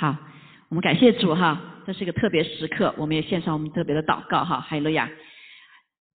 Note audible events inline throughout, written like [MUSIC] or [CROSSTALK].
好，我们感谢主哈，这是一个特别时刻，我们也献上我们特别的祷告哈，哈利路亚。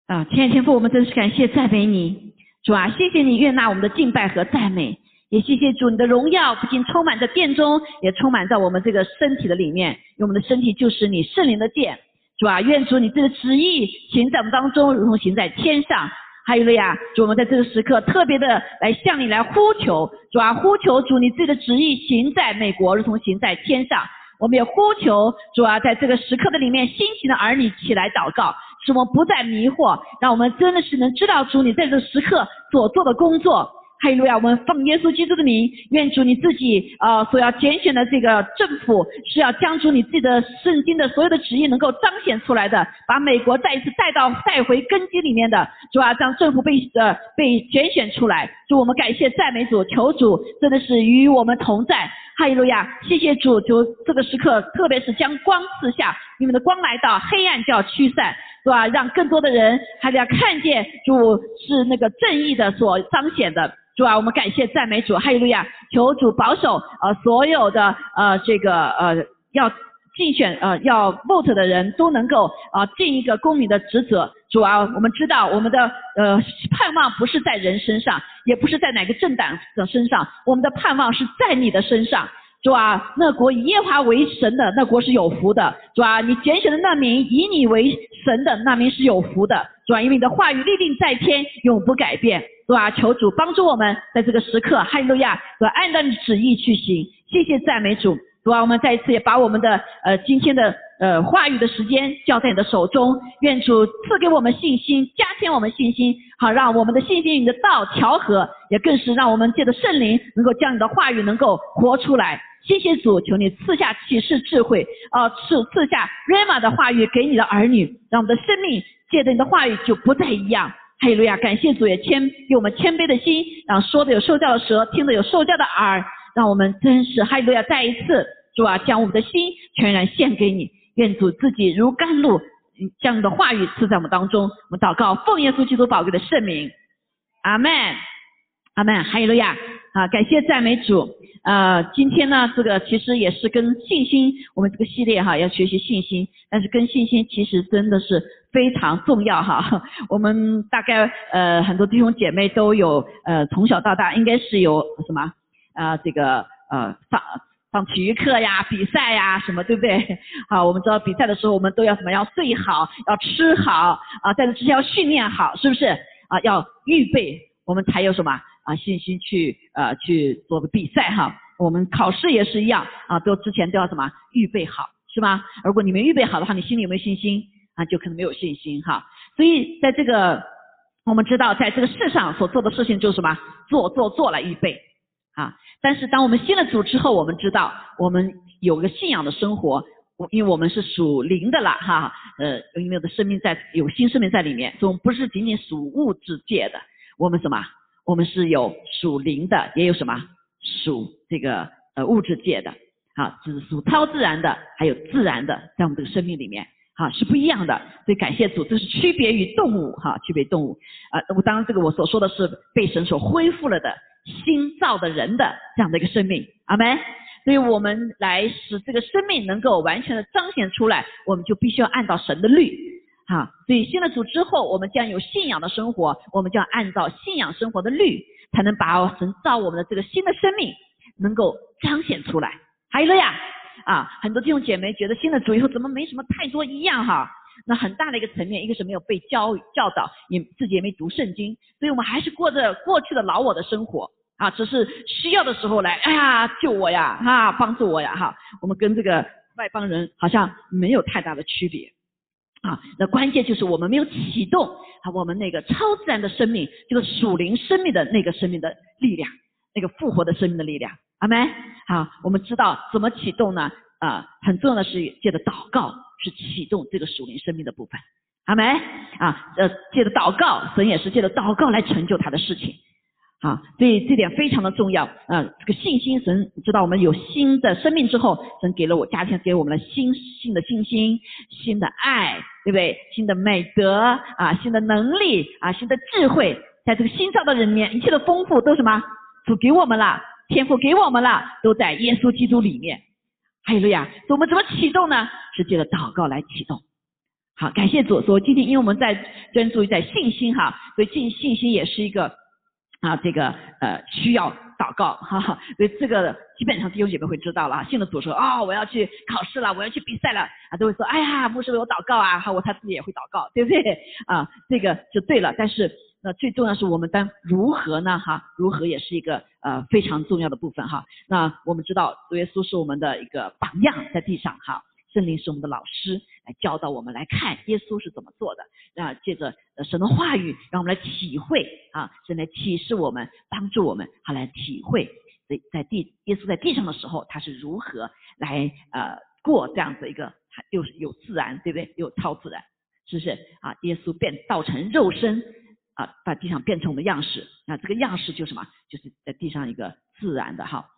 啊，亲爱的天父，我们真是感谢赞美你，主啊，谢谢你悦纳我们的敬拜和赞美，也谢谢主你的荣耀不仅充满在殿中，也充满在我们这个身体的里面，因为我们的身体就是你圣灵的殿，主啊，愿主你这个旨意行在我们当中，如同行在天上。还有了呀，主我们在这个时刻特别的来向你来呼求，主啊，呼求主你自己的旨意行在美国，如同行在天上。我们也呼求主啊，在这个时刻的里面，辛勤的儿女起来祷告。使我们不再迷惑，让我们真的是能知道主你在这时刻所做的工作。哈利路亚！我们奉耶稣基督的名，愿主你自己啊所要拣选的这个政府是要将主你自己的圣经的所有的旨意能够彰显出来的，把美国再一次带到带回根基里面的，主啊，让政府被呃被拣选出来。祝我们感谢赞美主，求主真的是与我们同在。哈利路亚！谢谢主，就这个时刻，特别是将光赐下，你们的光来到，黑暗就要驱散。是吧？让更多的人还得要看见主是那个正义的所彰显的，主啊，我们感谢赞美主，哈利路亚！求主保守呃所有的呃这个呃要竞选呃要 vote 的人都能够啊尽一个公民的职责。主啊，我们知道我们的呃盼望不是在人身上，也不是在哪个政党的身上，我们的盼望是在你的身上。主啊，那国以耶华为神的那国是有福的。主啊，你拣选的那名以你为神的那名是有福的。主啊，因为你的话语立定在天，永不改变。主啊，求主帮助我们在这个时刻，哈利路亚，主按照你旨意去行。谢谢赞美主。主啊，我们再一次也把我们的呃今天的呃话语的时间交在你的手中。愿主赐给我们信心，加添我们信心，好让我们的信心与你的道调和，也更是让我们借着圣灵能够将你的话语能够活出来。谢谢主，求你赐下启示智慧，啊，赐赐下 rama 的话语给你的儿女，让我们的生命借着你的话语就不再一样。哈利路亚，感谢主也谦给我们谦卑的心，让说的有受教的舌，听的有受教的耳，让我们真实哈利路亚再一次主啊，将我们的心全然献给你，愿主自己如甘露，将你的话语赐在我们当中。我们祷告，奉耶稣基督宝贵的圣名，阿门，阿门，哈利路亚，啊，感谢赞美主。呃，今天呢，这个其实也是跟信心，我们这个系列哈要学习信心，但是跟信心其实真的是非常重要哈。我们大概呃很多弟兄姐妹都有呃从小到大应该是有什么啊这个呃上上体育课呀、比赛呀什么，对不对？好，我们知道比赛的时候我们都要什么？要睡好，要吃好啊，在这之前要训练好，是不是？啊，要预备，我们才有什么？啊，信心去呃去做个比赛哈，我们考试也是一样啊，都之前都要什么预备好是吗？如果你没预备好的话，你心里有没有信心啊？就可能没有信心哈。所以在这个我们知道，在这个世上所做的事情就是什么做做做来预备啊。但是当我们信了主之后，我们知道我们有个信仰的生活，因为我们是属灵的了哈，呃，因为我的生命在有新生命在里面，所以我们不是仅仅属物质界的，我们什么？我们是有属灵的，也有什么属这个呃物质界的，好，就是属超自然的，还有自然的，在我们这个生命里面，好是不一样的。所以感谢主，这是区别于动物哈，区别动物啊。我当然这个我所说的是被神所恢复了的新造的人的这样的一个生命，阿门。所以我们来使这个生命能够完全的彰显出来，我们就必须要按照神的律。好，所以信了主之后，我们将有信仰的生活，我们就要按照信仰生活的律，才能把神造我们的这个新的生命能够彰显出来。还有了呀，啊，很多弟兄姐妹觉得信了主以后怎么没什么太多一样哈？那很大的一个层面，一个是没有被教教导，也自己也没读圣经，所以我们还是过着过去的老我的生活啊，只是需要的时候来，哎呀救我呀，啊帮助我呀哈，我们跟这个外邦人好像没有太大的区别。啊，那关键就是我们没有启动啊，我们那个超自然的生命，这个属灵生命的那个生命的力量，那个复活的生命的力量，阿门。好，我们知道怎么启动呢？啊，很重要的是借着祷告是启动这个属灵生命的部分，阿门。啊，呃，借着祷告，神也是借着祷告来成就他的事情。啊，所以这点非常的重要。嗯，这个信心，神知道我们有新的生命之后，神给了我家庭，给我们了新新的信心、新的爱，对不对？新的美德啊，新的能力啊，新的智慧，在这个新造的人里面，一切的丰富都什么？主给我们了，天赋给我们了，都在耶稣基督里面。还有了呀，我们怎么启动呢？是借着祷告来启动。好，感谢主说，今天因为我们在专注于在信心哈，所以信信心也是一个啊，这个呃需要祷告哈，所以这个基本上弟兄姐妹会知道了，信了主说啊，我要去考试了，我要去比赛了啊，都会说哎呀，牧师为我祷告啊，哈，我他自己也会祷告，对不对啊？这个就对了，但是那最重要是我们当如何呢？哈，如何也是一个呃非常重要的部分哈。那我们知道耶稣是我们的一个榜样在地上哈。圣灵是我们的老师，来教导我们来看耶稣是怎么做的。啊，借着神的话语，让我们来体会啊，神来启示我们，帮助我们，好来体会在在地耶稣在地上的时候，他是如何来呃过这样子一个又是有自然，对不对？又超自然，是不是啊？耶稣变造成肉身啊，把地上变成我们的样式。那这个样式就什么？就是在地上一个自然的哈，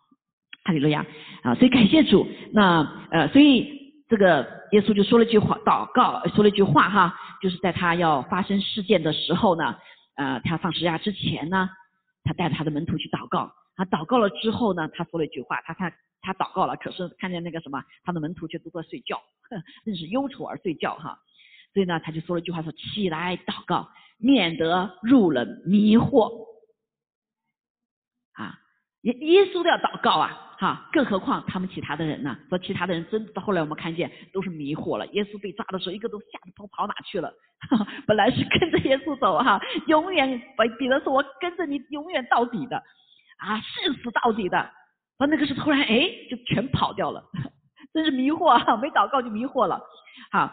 哈利路亚啊！所以感谢主。那呃，所以。这个耶稣就说了句话，祷告说了一句话哈，就是在他要发生事件的时候呢，呃，他放十字架之前呢，他带着他的门徒去祷告，他祷告了之后呢，他说了一句话，他看他祷告了，可是看见那个什么，他的门徒却都在睡觉，[LAUGHS] 真是忧愁而睡觉哈，所以呢，他就说了一句话说，起来祷告，免得入了迷惑，啊，耶耶稣都要祷告啊。哈，更何况他们其他的人呢？说其他的人真到后来我们看见都是迷惑了。耶稣被抓的时候，一个都吓得都跑哪去了？[LAUGHS] 本来是跟着耶稣走哈，永远彼得说：“我跟着你永远到底的，啊，誓死到底的。”啊，那个是突然哎，就全跑掉了，[LAUGHS] 真是迷惑啊！没祷告就迷惑了。好，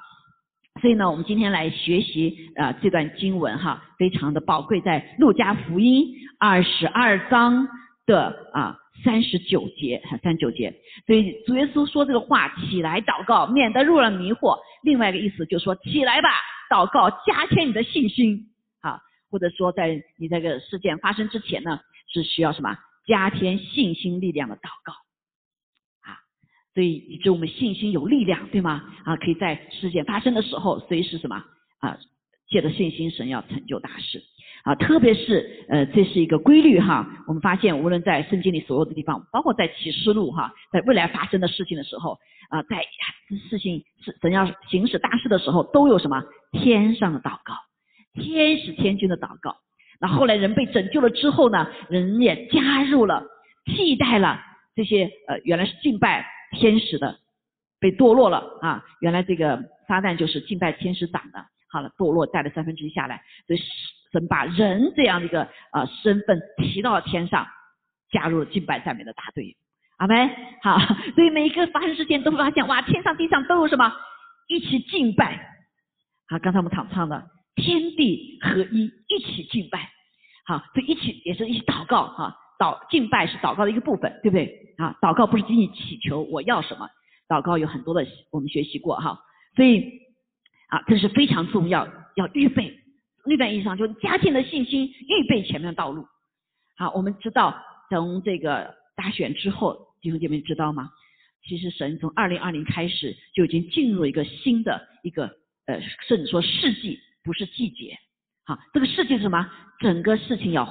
所以呢，我们今天来学习啊这段经文哈，非常的宝贵，在路加福音二十二章的啊。三十九节，三十九节，所以主耶稣说这个话，起来祷告，免得入了迷惑。另外一个意思就是说，起来吧，祷告，加添你的信心，啊，或者说在你这个事件发生之前呢，是需要什么？加添信心力量的祷告，啊，所以以致我们信心有力量，对吗？啊，可以在事件发生的时候，随时什么？啊，借着信心，神要成就大事。啊，特别是呃，这是一个规律哈。我们发现，无论在圣经里所有的地方，包括在启示录哈，在未来发生的事情的时候啊，在事情是怎样行使大事的时候，都有什么天上的祷告，天使天君的祷告。那后来人被拯救了之后呢，人也加入了，替代了这些呃原来是敬拜天使的，被堕落了啊。原来这个撒旦就是敬拜天使长的，好了，堕落带了三分之一下来，所以。神把人这样的一个呃身份提到了天上，加入了敬拜赞美的大队，阿门。好，[LAUGHS] 所以每一个发生事件都会发现，哇，天上地上都有什么一起敬拜。好，刚才我们唱唱的天地合一，一起敬拜。好，所以一起也是一起祷告哈，祷敬拜是祷告的一个部分，对不对？啊，祷告不是仅仅祈求我要什么，祷告有很多的我们学习过哈，所以啊，这是非常重要，要预备。那段意义上，就是加添了信心，预备前面的道路。好，我们知道从这个大选之后，弟兄姐妹知道吗？其实神从二零二零开始就已经进入一个新的一个呃，甚至说世纪，不是季节。好，这个世纪是什么？整个事情要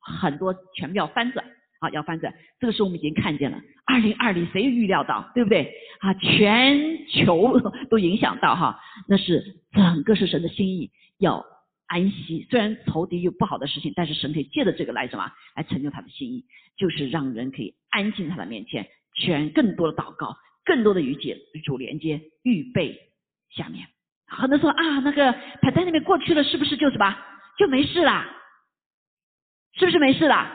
很多全部要翻转，啊，要翻转。这个时候我们已经看见了，二零二零谁预料到，对不对？啊，全球 [LAUGHS] 都影响到哈，那是整个是神的心意要。安息，虽然仇敌有不好的事情，但是神可以借着这个来什么？来成就他的心意，就是让人可以安静他的面前，全更多的祷告，更多的与解主连接，预备下面。很多人说啊，那个他在那边过去了，是不是就什么就没事啦？是不是没事啦？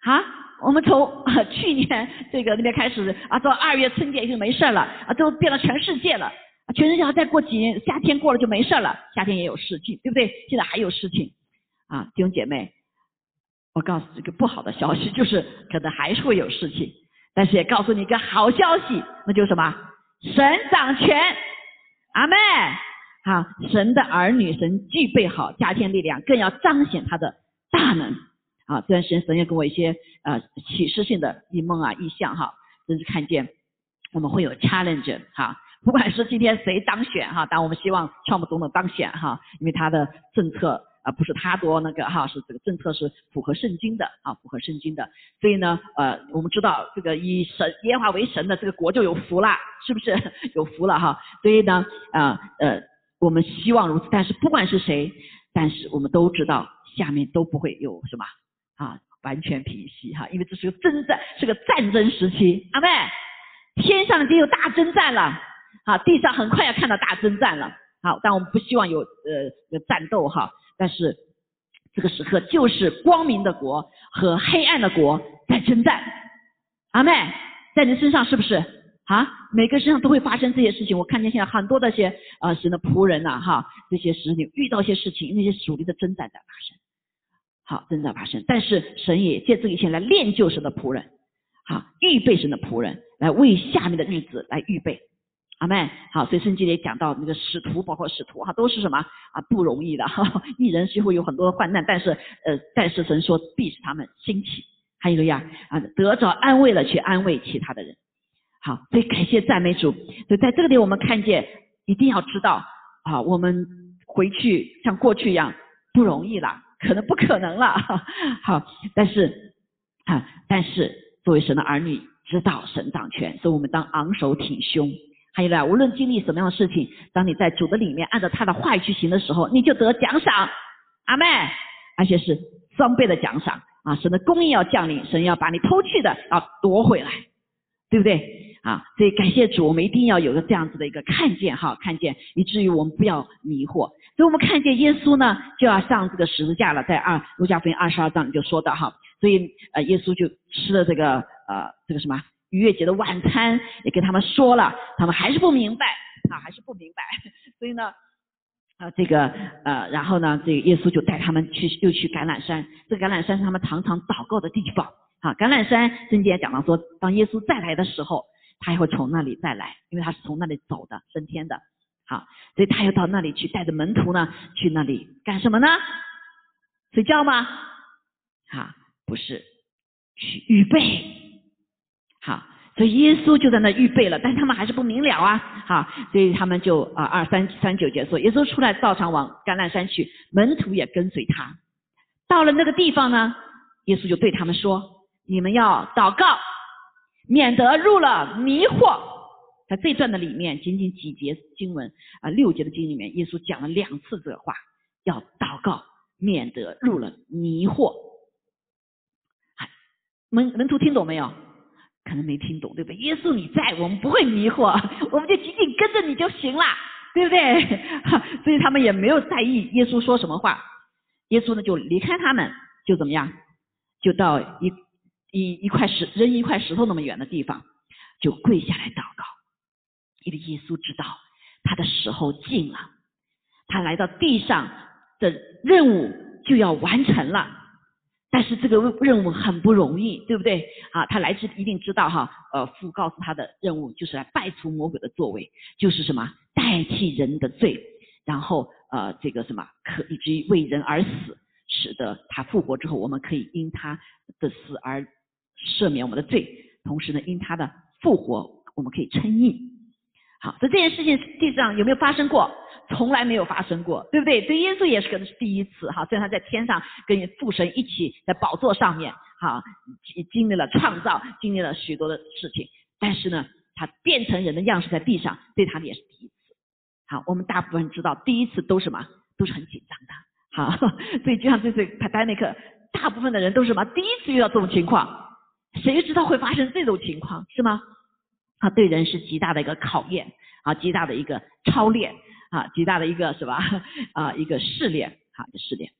啊，我们从去年这个那边开始啊，到二月春节已经没事了啊，都变了全世界了。全世界再过几年，夏天过了就没事了。夏天也有事情，对不对？现在还有事情啊，弟兄姐妹，我告诉这个不好的消息，就是可能还是会有事情。但是也告诉你一个好消息，那就是什么？神掌权，阿妹，好，神的儿女，神具备好加添力量，更要彰显他的大能。啊，这段时间神也给我一些呃启示性的异梦啊、异象哈，真是看见我们会有 challenge 哈。不管是今天谁当选哈，但我们希望川普总统当选哈，因为他的政策啊，不是他多那个哈，是这个政策是符合圣经的啊，符合圣经的。所以呢，呃，我们知道这个以神耶和华为神的这个国就有福了，是不是 [LAUGHS] 有福了哈？所以呢，啊呃，我们希望如此。但是不管是谁，但是我们都知道下面都不会有什么啊完全平息哈，因为这是个征战，是个战争时期，阿妹，天上已经有大征战了。啊，地上很快要看到大征战了。好，但我们不希望有呃有战斗哈。但是这个时刻就是光明的国和黑暗的国在征战。阿妹，在你身上是不是啊？每个身上都会发生这些事情。我看见现在很多的些呃神的仆人呐哈，这些使女遇到一些事情，那些属灵的征战在发生。好，征战发生，但是神也借这一切来练就神的仆人，好，预备神的仆人来为下面的日子来预备。阿妹，好，所以圣经里讲到那个使徒，包括使徒哈，都是什么啊？不容易的哈。一人是会有很多的患难，但是呃，但是神说必使他们兴起。还有一个呀啊，得着安慰了，去安慰其他的人。好，所以感谢赞美主。所以在这个点，我们看见一定要知道啊，我们回去像过去一样不容易了，可能不可能了。[LAUGHS] 好，但是啊，但是作为神的儿女，知道神掌权，所以我们当昂首挺胸。还有呢，无论经历什么样的事情，当你在主的里面按照他的话语去行的时候，你就得奖赏，阿妹，而且是双倍的奖赏啊！神的供应要降临，神要把你偷去的要夺回来，对不对啊？所以感谢主，我们一定要有个这样子的一个看见哈，看见，以至于我们不要迷惑。所以我们看见耶稣呢，就要上这个十字架了，在二路加福音二十二章就说到哈，所以呃，耶稣就吃了这个呃这个什么。逾越节的晚餐也跟他们说了，他们还是不明白啊，还是不明白。[LAUGHS] 所以呢，啊，这个呃，然后呢，这个耶稣就带他们去，又去橄榄山。这橄榄山是他们常常祷告的地方啊。橄榄山圣经也讲到说，当耶稣再来的时候，他也会从那里再来，因为他是从那里走的，升天的。好，所以他又到那里去，带着门徒呢，去那里干什么呢？睡觉吗？啊，不是，去预备。所以耶稣就在那预备了，但他们还是不明了啊，好，所以他们就啊二三三九节说，耶稣出来照常往橄榄山去，门徒也跟随他。到了那个地方呢，耶稣就对他们说：“你们要祷告，免得入了迷惑。”在这段的里面，仅仅几节经文啊，六节的经里面，耶稣讲了两次这话，要祷告，免得入了迷惑。门门徒听懂没有？可能没听懂，对不对？耶稣你在，我们不会迷惑，[LAUGHS] 我们就紧紧跟着你就行了，对不对？[LAUGHS] 所以他们也没有在意耶稣说什么话。耶稣呢就离开他们，就怎么样？就到一一一块石扔一块石头那么远的地方，就跪下来祷告。因为耶稣知道他的时候近了，他来到地上的任务就要完成了。但是这个任务很不容易，对不对？啊，他来自一定知道哈，呃，父告诉他的任务就是来败除魔鬼的作为，就是什么代替人的罪，然后呃，这个什么可以至于为人而死，使得他复活之后，我们可以因他的死而赦免我们的罪，同时呢，因他的复活，我们可以称义。好，所以这件事情地上有没有发生过？从来没有发生过，对不对？对耶稣也是可能是第一次哈。虽然他在天上跟父神一起在宝座上面，哈，经历了创造，经历了许多的事情，但是呢，他变成人的样式在地上，对他们也是第一次。好，我们大部分人知道，第一次都什么？都是很紧张的。好，[LAUGHS] 所以就像这次 pandemic，大部分的人都是什么？第一次遇到这种情况，谁知道会发生这种情况，是吗？啊，对人是极大的一个考验，啊，极大的一个操练。啊，极大的一个是吧？[LAUGHS] 啊，一个试炼，哈，试炼，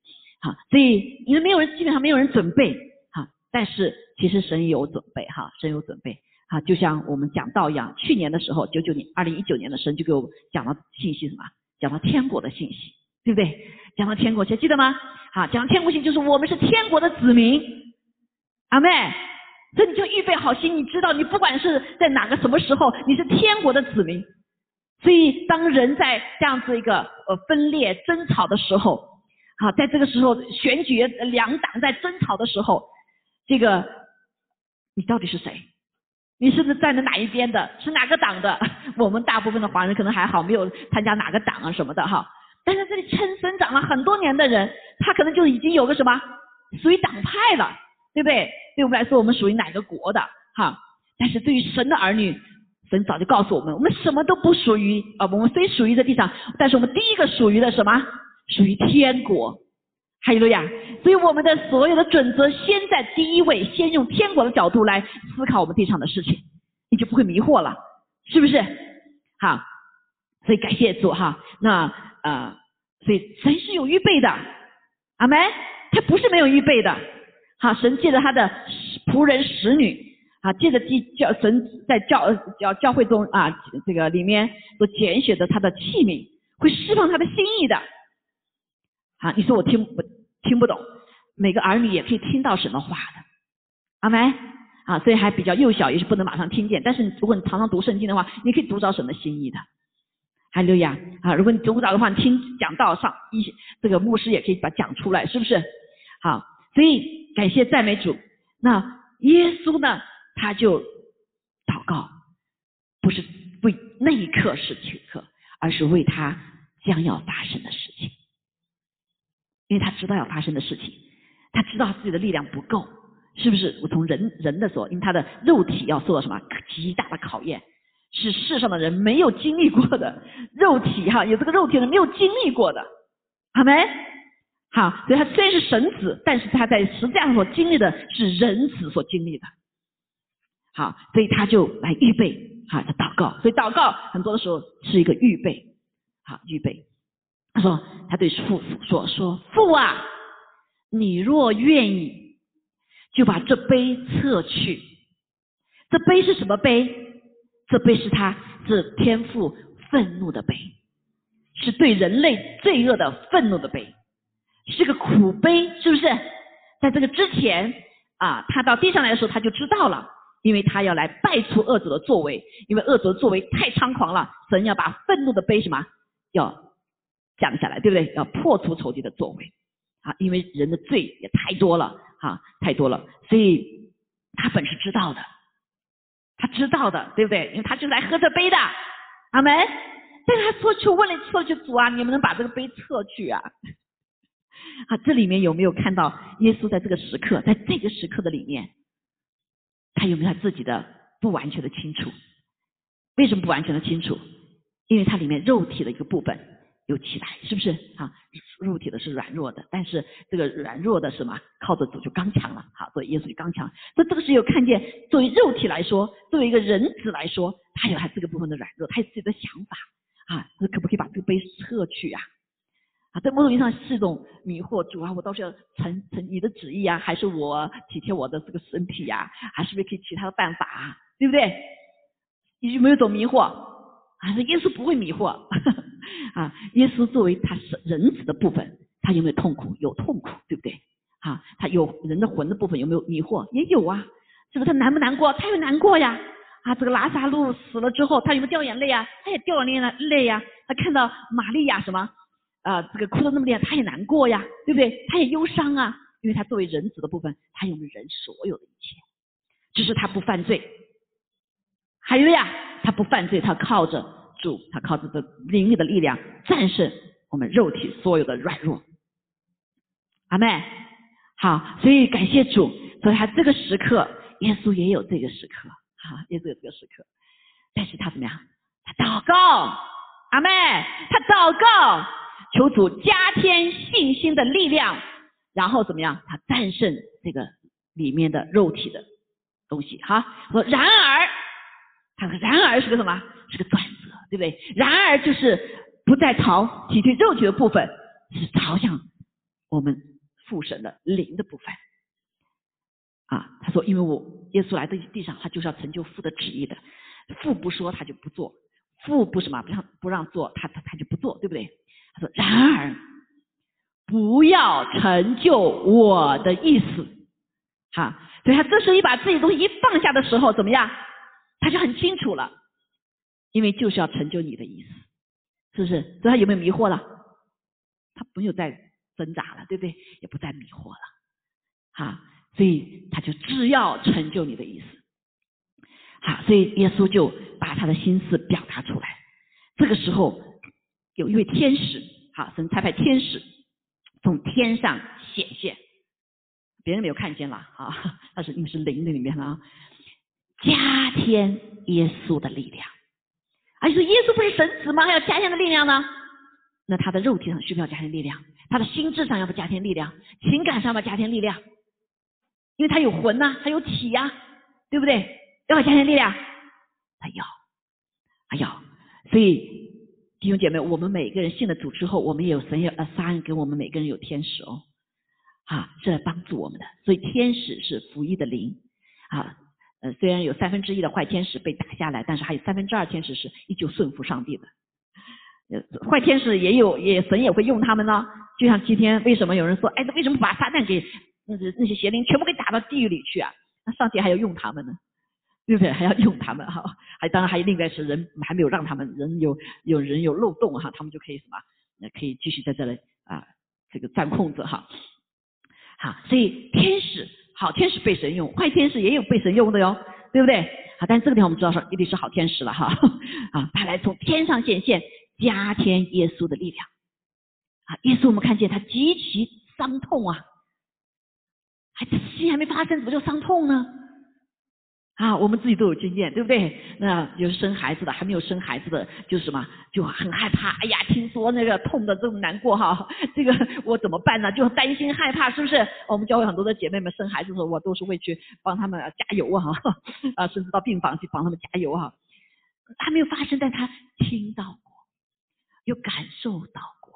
好，所以因为没有人，基本上没有人准备，哈，但是其实神有准备，哈，神有准备，哈，就像我们讲道一样，去年的时候，九九年，二零一九年的神就给我们讲了信息，什么？讲到天国的信息，对不对？讲到天国，还记得吗？好，讲天国信就是我们是天国的子民，阿妹，所以你就预备好心，你知道，你不管是在哪个什么时候，你是天国的子民。所以，当人在这样子一个呃分裂争吵的时候，好，在这个时候选举两党在争吵的时候，这个你到底是谁？你是不是站在哪一边的？是哪个党的？[LAUGHS] 我们大部分的华人可能还好，没有参加哪个党啊什么的哈。但是这里称生长了很多年的人，他可能就已经有个什么属于党派了，对不对？对我们来说，我们属于哪个国的？哈，但是对于神的儿女，神早就告诉我们，我们什么都不属于啊。我们虽属于这地上，但是我们第一个属于的什么？属于天国。哈利路亚！所以我们的所有的准则，先在第一位，先用天国的角度来思考我们地上的事情，你就不会迷惑了，是不是？好，所以感谢主哈。那呃，所以神是有预备的，阿门。他不是没有预备的。好，神借着他的仆人使女啊，借着教神在教教教会中啊，这个里面所拣选的他的器皿，会释放他的心意的。啊，你说我听不听不懂？每个儿女也可以听到什么话的，阿梅。啊，所以还比较幼小，也是不能马上听见。但是如果你常常读圣经的话，你可以读着什么心意的。哈利路亚啊！如果你读不着的话，你听讲道上一些这个牧师也可以把讲出来，是不是？好，所以感谢赞美主。那耶稣呢？他就祷告，不是为那一刻是此刻，而是为他将要发生的事情。因为他知道要发生的事情，他知道自己的力量不够，是不是？我从人人的所，因为他的肉体要受到什么极大的考验，是世上的人没有经历过的肉体哈，有这个肉体的没有经历过的，好没？好，所以他虽然是神子，但是他在实际上所经历的是人子所经历的，好，所以他就来预备好，他祷告，所以祷告很多的时候是一个预备，好，预备。他说：“他对父说说父啊，你若愿意，就把这杯撤去。这杯是什么杯？这杯是他是天父愤怒的杯，是对人类罪恶的愤怒的杯，是个苦杯，是不是？在这个之前啊，他到地上来的时候，他就知道了，因为他要来败除恶者的作为，因为恶者的作为太猖狂了，神要把愤怒的杯什么要。”降下来，对不对？要破除仇敌的作为啊，因为人的罪也太多了哈，太多了，所以他本是知道的，他知道的，对不对？因为他就来喝这杯的，阿门。但是他说去问了撤去主啊，你们能把这个杯撤去啊？[LAUGHS] 啊，这里面有没有看到耶稣在这个时刻，在这个时刻的里面，他有没有他自己的不完全的清楚？为什么不完全的清楚？因为它里面肉体的一个部分。有起来，是不是啊？肉体的是软弱的，但是这个软弱的什么？靠着主就刚强了，好，所以耶稣就刚强。所以这个时候看见，作为肉体来说，作为一个人子来说，他有他这个部分的软弱，他有自己的想法啊，那可不可以把这个杯撤去啊？在某种意义上是一种迷惑，主啊，我到是要成成你的旨意啊，还是我体贴我的这个身体呀？还是不是可以其他的办法啊？对不对？你有没有种迷惑？还是耶稣不会迷惑？[LAUGHS] 啊，耶稣作为他是人子的部分，他有没有痛苦？有痛苦，对不对？啊，他有人的魂的部分有没有迷惑？也有啊，是不是他难不难过？他也难过呀。啊，这个拉萨路死了之后，他有没有掉眼泪啊？他也掉眼泪泪呀。他看到玛利亚什么啊，这个哭的那么厉害，他也难过呀，对不对？他也忧伤啊，因为他作为人子的部分，他有没有人所有的一切？只是他不犯罪。还有呀，他不犯罪，他靠着。主，他靠着这灵力的力量战胜我们肉体所有的软弱。阿妹，好，所以感谢主，所以他这个时刻，耶稣也有这个时刻，好，耶稣有这个时刻，但是他怎么样？他祷告，阿妹，他祷告，求主加添信心的力量，然后怎么样？他战胜这个里面的肉体的东西，哈。说然而，他说然而是个什么？是个转折。对不对？然而就是不再朝体贴肉体的部分，是朝向我们父神的灵的部分。啊，他说：“因为我耶稣来到地上，他就是要成就父的旨意的。父不说，他就不做；父不什么不让不让做，他他他就不做，对不对？”他说：“然而不要成就我的意思。”哈，所以他这时候一把自己东西一放下的时候，怎么样？他就很清楚了。因为就是要成就你的意思，是不是？所以他有没有迷惑了？他没有再挣扎了，对不对？也不再迷惑了，哈。所以他就只要成就你的意思，好。所以耶稣就把他的心思表达出来。这个时候有一位天使，好，神差派天使从天上显现，别人没有看见了啊，但是因为是灵的里面啊，加添耶稣的力量。而且说耶稣不是神子吗？还要加添的力量呢？那他的肉体上需不需要加添力量？他的心智上要不加添力量？情感上要加添力量？因为他有魂呐，他有体呀，对不对？要不要加添力量？他要，他要。所以弟兄姐妹，我们每个人信了主之后，我们也有神有呃三给我们每个人有天使哦，啊，是来帮助我们的。所以天使是福音的灵啊。呃，虽然有三分之一的坏天使被打下来，但是还有三分之二天使是依旧顺服上帝的。呃，坏天使也有，也神也会用他们呢。就像今天为什么有人说，哎，为什么把撒旦给那那些邪灵全部给打到地狱里去啊？那上帝还要用他们呢，对不对？还要用他们哈。[LAUGHS] 还当然还有另外是人还没有让他们人有有人有漏洞哈，他们就可以什么？那可以继续在这里啊，这个占空子哈。好，所以天使。好天使被神用，坏天使也有被神用的哟，对不对？好，但这个地方我们知道说一定是好天使了哈 [LAUGHS] 啊，他来从天上显现，加添耶稣的力量啊。耶稣我们看见他极其伤痛啊，还事情还没发生，怎么就伤痛呢？啊，我们自己都有经验，对不对？那有生孩子的，还没有生孩子的，就什么就很害怕。哎呀，听说那个痛的这么难过哈，[LAUGHS] 这个我怎么办呢？就担心害怕，是不是？我们教会很多的姐妹们生孩子的时候，我都是会去帮他们加油啊，[LAUGHS] 啊，甚至到病房去帮他们加油哈。还没有发生，但他听到过，有感受到过，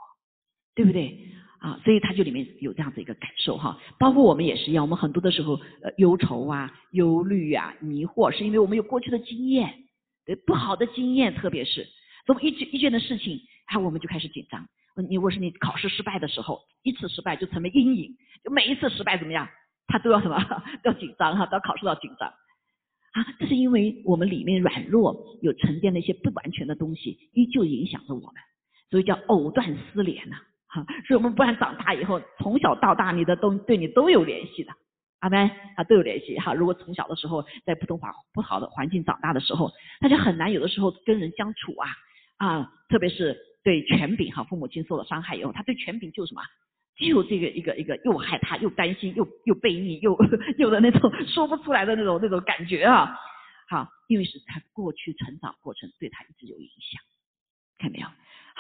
对不对？啊，所以他就里面有这样子一个感受哈，包括我们也是一样，我们很多的时候呃忧愁啊、忧虑啊、迷惑，是因为我们有过去的经验，对不好的经验，特别是这么一件一件的事情，啊，我们就开始紧张。你如果是你考试失败的时候，一次失败就成为阴影，就每一次失败怎么样，他都要什么都 [LAUGHS] 要紧张哈，都要考试要紧张啊，这是因为我们里面软弱，有沉淀的一些不完全的东西，依旧影响着我们，所以叫藕断丝连呐。哈，所以我们不然长大以后，从小到大，你的都对你都有联系的，阿门啊，都有联系哈。如果从小的时候在普通话不好的环境长大的时候，那就很难有的时候跟人相处啊啊，特别是对权柄哈，父母亲受了伤害以后，他对权柄就什么，就这个一个一个又害怕又担心又又背逆又又的那种 [LAUGHS] 说不出来的那种那种感觉啊，好，因为是他过去成长过程对他一直有影响，看没有？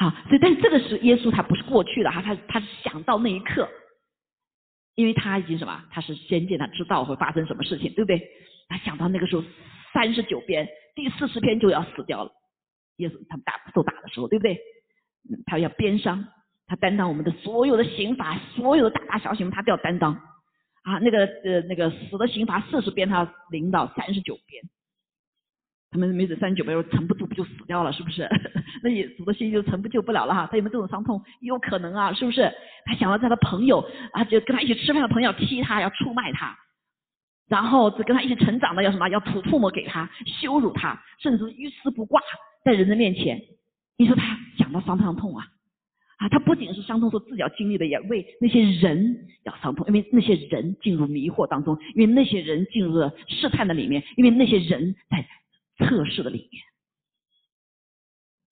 好，所以但是这个是耶稣，他不是过去的哈，他他是想到那一刻，因为他已经什么，他是先见，他知道会发生什么事情，对不对？他想到那个时候三十九篇，第四十篇就要死掉了，耶稣他们打受打的时候，对不对？他要鞭伤，他担当我们的所有的刑罚，所有的大大小刑他都要担当啊。那个呃那个死的刑罚四十鞭，他领到三十九鞭。他们没准三十九倍撑不住不就死掉了，是不是？[LAUGHS] 那也主的心就撑不救不了了哈。他有没有这种伤痛？有可能啊，是不是？他想到他的朋友啊，就跟他一起吃饭的朋友踢他，要出卖他，然后跟他一起成长的要什么？要吐唾沫给他，羞辱他，甚至一丝不挂在人的面前。你说他想到伤不伤痛啊？啊，他不仅是伤痛，说自己要经历的，也为那些人要伤痛，因为那些人进入迷惑当中，因为那些人进入了试探的里面，因为那些人在。测试的里面，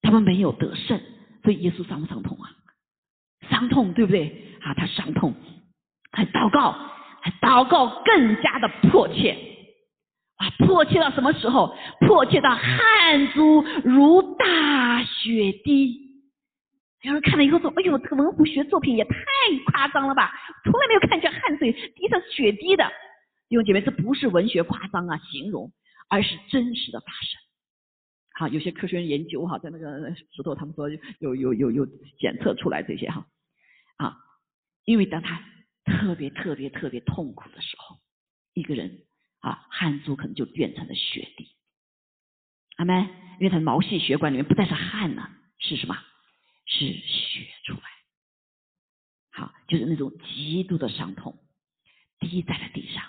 他们没有得胜，所以耶稣伤不伤痛啊？伤痛，对不对？啊，他伤痛，还祷告，祷告更加的迫切啊！迫切到什么时候？迫切到汗珠如大雪滴。有人看了以后说：“哎呦，这个文虎学作品也太夸张了吧！从来没有看见汗水滴成雪滴的。”弟兄姐妹，这不是文学夸张啊，形容。而是真实的发生，好，有些科学研究哈，在那个石头，他们说有有有有检测出来这些哈，啊，因为当他特别特别特别痛苦的时候，一个人啊，汗珠可能就变成了血滴，阿妹，因为他的毛细血管里面不再是汗了，是什么？是血出来，好，就是那种极度的伤痛，滴在了地上，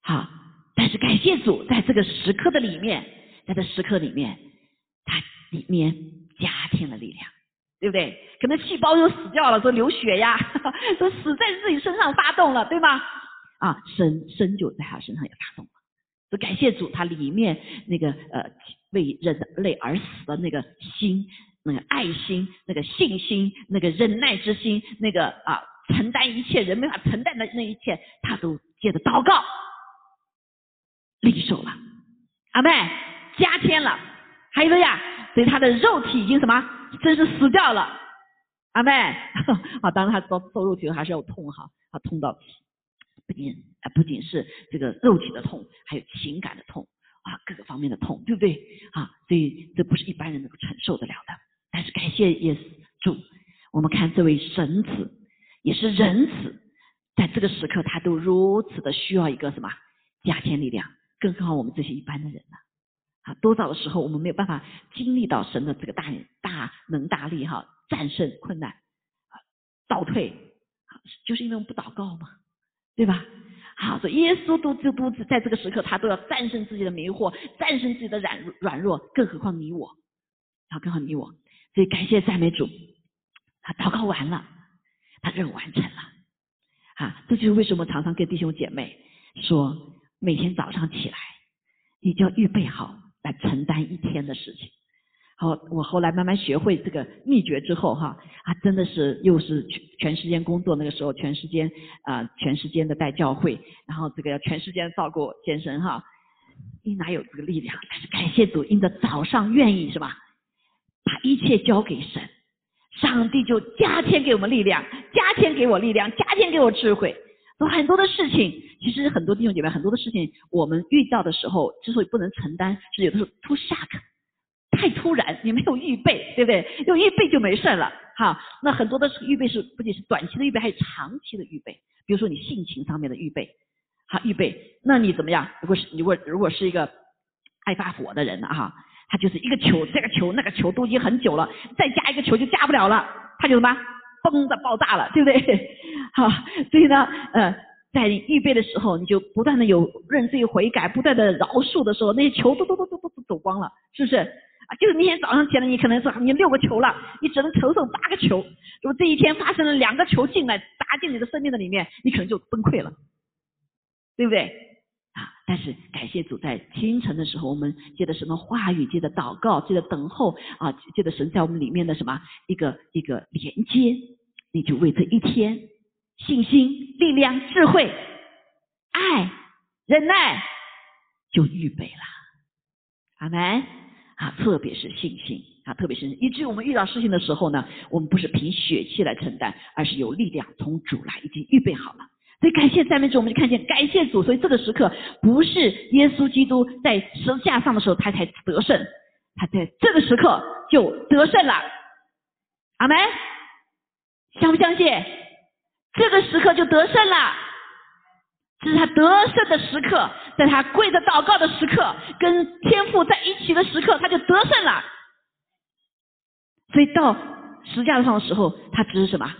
好。但是感谢主，在这个时刻的里面，在这时刻里面，它里面加添了力量，对不对？可能细胞又死掉了，说流血呀，[LAUGHS] 说死在自己身上发动了，对吗？啊，生生就在他身上也发动了。说感谢主，他里面那个呃为人类而死的那个心那个爱心、那个信心、那个忍耐之心、那个啊承担一切人没法承担的那一切，他都借着祷告领受了。阿妹加添了，还有个呀，所以他的肉体已经什么，真是死掉了。阿妹，[LAUGHS] 啊，当然他受受肉体还是要痛哈，啊痛到不仅啊不仅是这个肉体的痛，还有情感的痛啊，各个方面的痛，对不对啊？所以这不是一般人能够承受得了的。但是感谢耶稣主，我们看这位神子也是仁子，在这个时刻他都如此的需要一个什么加添力量，更何况我们这些一般的人呢？啊，多早的时候我们没有办法经历到神的这个大大能大力哈，战胜困难啊，倒退，就是因为我们不祷告嘛，对吧？好，所以耶稣都都都在这个时刻他都要战胜自己的迷惑，战胜自己的软软弱，更何况你我，啊，更何况你我。所以感谢赞美主，他祷告完了，他任务完成了，啊，这就是为什么常常跟弟兄姐妹说，每天早上起来，你就要预备好来承担一天的事情。好，我后来慢慢学会这个秘诀之后，哈，啊，真的是又是全全时间工作，那个时候全时间啊，全时间的带教会，然后这个要全时间照顾先生，哈，你哪有这个力量？但是感谢主，因着早上愿意是吧？把一切交给神，上帝就加添给我们力量，加添给我力量，加添给我智慧。有很多的事情，其实很多弟兄姐妹，很多的事情，我们遇到的时候，之所以不能承担，是有的时候 too shock，太突然，你没有预备，对不对？有预备就没事了。好，那很多的预备是不仅是短期的预备，还有长期的预备。比如说你性情上面的预备，好预备，那你怎么样？如果是如果如果是一个爱发火的人呢？哈。他就是一个球，这个球那个球都已经很久了，再加一个球就加不了了，他就什么嘣的爆炸了，对不对？[LAUGHS] 好，所以呢，呃，在你预备的时候，你就不断的有认罪悔改，不断的饶恕的时候，那些球都都都都都走光了，是不是？啊，就是那天早上起来，你可能是你六个球了，你只能承受八个球。如果这一天发生了两个球进来砸进你的生命的里面，你可能就崩溃了，对不对？啊！但是感谢主，在清晨的时候，我们借着什么话语，借着祷告，借着等候啊，借着神在我们里面的什么一个一个连接，你就为这一天信心、力量、智慧、爱、忍耐就预备了。阿门啊！特别是信心啊，特别是以至于我们遇到事情的时候呢，我们不是凭血气来承担，而是有力量从主来，已经预备好了。所以感谢赞美主，我们就看见感谢主。所以这个时刻不是耶稣基督在十字架上的时候他才得胜，他在这个时刻就得胜了。阿门，相不相信？这个时刻就得胜了，这是他得胜的时刻，在他跪着祷告的时刻，跟天父在一起的时刻，他就得胜了。所以到十字架上的时候，他只是什么？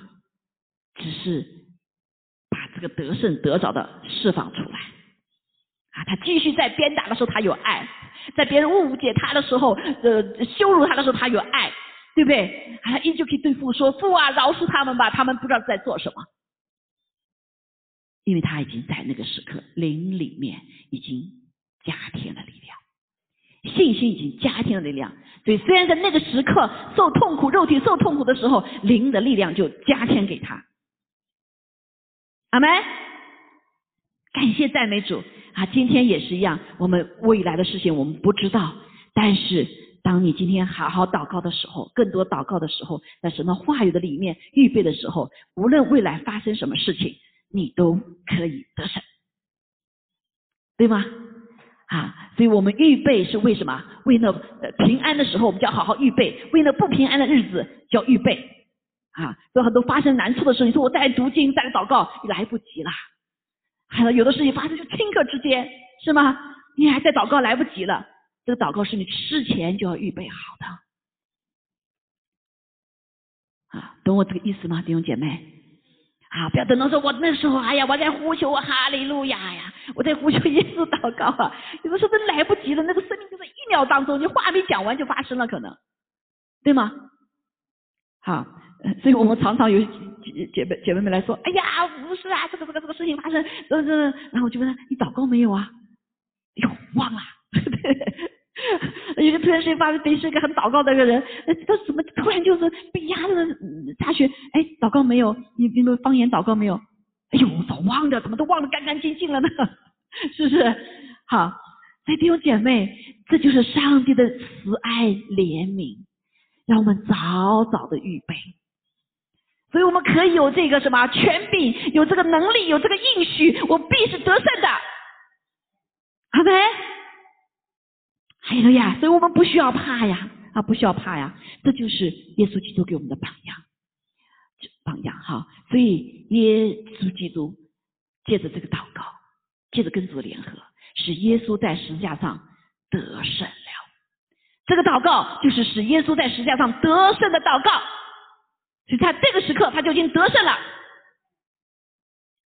只是把。这个得胜得着的释放出来啊！他继续在鞭打的时候，他有爱；在别人误解他的时候，呃，羞辱他的时候，他有爱，对不对？他依旧可以对父说：“父啊，饶恕他们吧，他们不知道在做什么。”因为他已经在那个时刻灵里面已经加添了力量，信心已经加添了力量。所以虽然在那个时刻受痛苦，肉体受痛苦的时候，灵的力量就加添给他。阿门，感谢赞美主啊！今天也是一样，我们未来的事情我们不知道，但是当你今天好好祷告的时候，更多祷告的时候，在神的话语的里面预备的时候，无论未来发生什么事情，你都可以得胜，对吗？啊，所以我们预备是为什么？为那平安的时候，我们就要好好预备；为那不平安的日子，就要预备。啊，有很多发生难处的时候，你说我再读经、再祷告，来不及了。还有有的事情发生就顷刻之间，是吗？你还在祷告，来不及了。这个祷告是你事前就要预备好的。啊，懂我这个意思吗，弟兄姐妹？啊，不要等到说我那时候，哎呀，我在呼求哈利路亚呀，我在呼求耶稣祷告啊。有的时候都来不及了，那个生命就在一秒当中，你话没讲完就发生了，可能，对吗？好。所以我们常常有姐姐妹姐妹们来说，哎呀，不是啊，这个这个这个事情发生，这这，然后我就问他，你祷告没有啊？哟，忘了，[LAUGHS] [LAUGHS] 有个突然间发现是一个很祷告的一个人，他怎么突然就是被压了下去？哎，祷告没有？你你们方言祷告没有？哎呦，早忘了，怎么都忘得干干净净了呢？[LAUGHS] 是不是？好，所以弟兄姐妹，这就是上帝的慈爱怜悯，让我们早早的预备。所以我们可以有这个什么权柄，有这个能力，有这个应许，我必是得胜的。好没？还有呀，所以我们不需要怕呀，啊，不需要怕呀，这就是耶稣基督给我们的榜样，榜样哈。所以耶稣基督借着这个祷告，借着跟主联合，使耶稣在十字架上得胜了。这个祷告就是使耶稣在十字架上得胜的祷告。所以他这个时刻他就已经得胜了，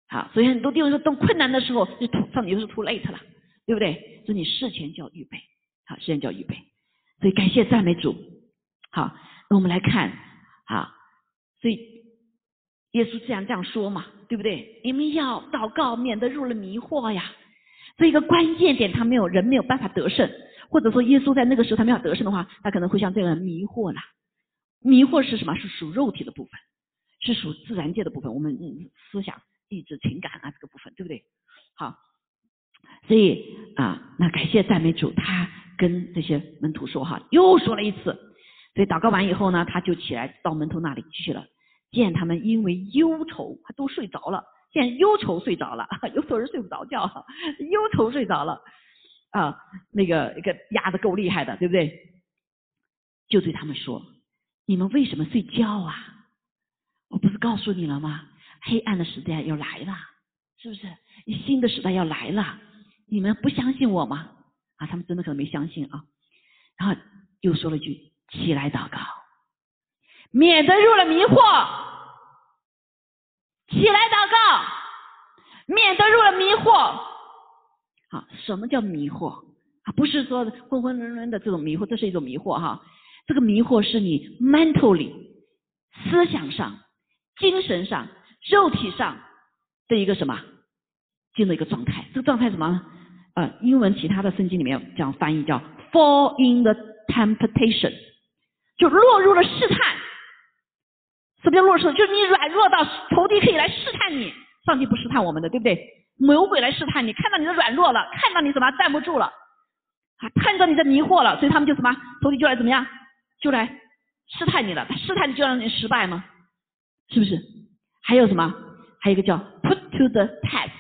好，所以很多弟兄说，等困难的时候，就突上就是 too late 了，对不对？所以你事前就要预备，好，事前就要预备。所以感谢赞美主，好，那我们来看，啊，所以耶稣既然这样说嘛，对不对？你们要祷告，免得入了迷惑呀。这一个关键点，他没有人没有办法得胜，或者说耶稣在那个时候他没有得胜的话，他可能会像这样迷惑了。迷惑是什么？是属肉体的部分，是属自然界的部分。我们思想、意志、情感啊，这个部分，对不对？好，所以啊，那感谢赞美主，他跟这些门徒说哈，又说了一次。所以祷告完以后呢，他就起来到门徒那里去了，见他们因为忧愁，他都睡着了，见忧愁睡着了，有时候人睡不着觉，忧愁睡着了啊，那个一个压的够厉害的，对不对？就对他们说。你们为什么睡觉啊？我不是告诉你了吗？黑暗的时代要来了，是不是？新的时代要来了，你们不相信我吗？啊，他们真的可能没相信啊。然后又说了一句：“起来祷告，免得入了迷惑。”起来祷告，免得入了迷惑。啊，什么叫迷惑？啊，不是说昏昏沌沌的这种迷惑，这是一种迷惑哈。这个迷惑是你 mentally 思想上、精神上、肉体上的一个什么进入一个状态？这个状态什么？呃，英文其他的圣经里面讲翻译叫 fall in the temptation，就落入了试探。什么叫落入？就是你软弱到仇敌可以来试探你。上帝不试探我们的，对不对？魔鬼来试探你，看到你的软弱了，看到你什么站不住了，啊，看到你的迷惑了，所以他们就什么仇敌就来怎么样？就来试探你了，他试探你就让你失败吗？是不是？还有什么？还有一个叫 put to the test，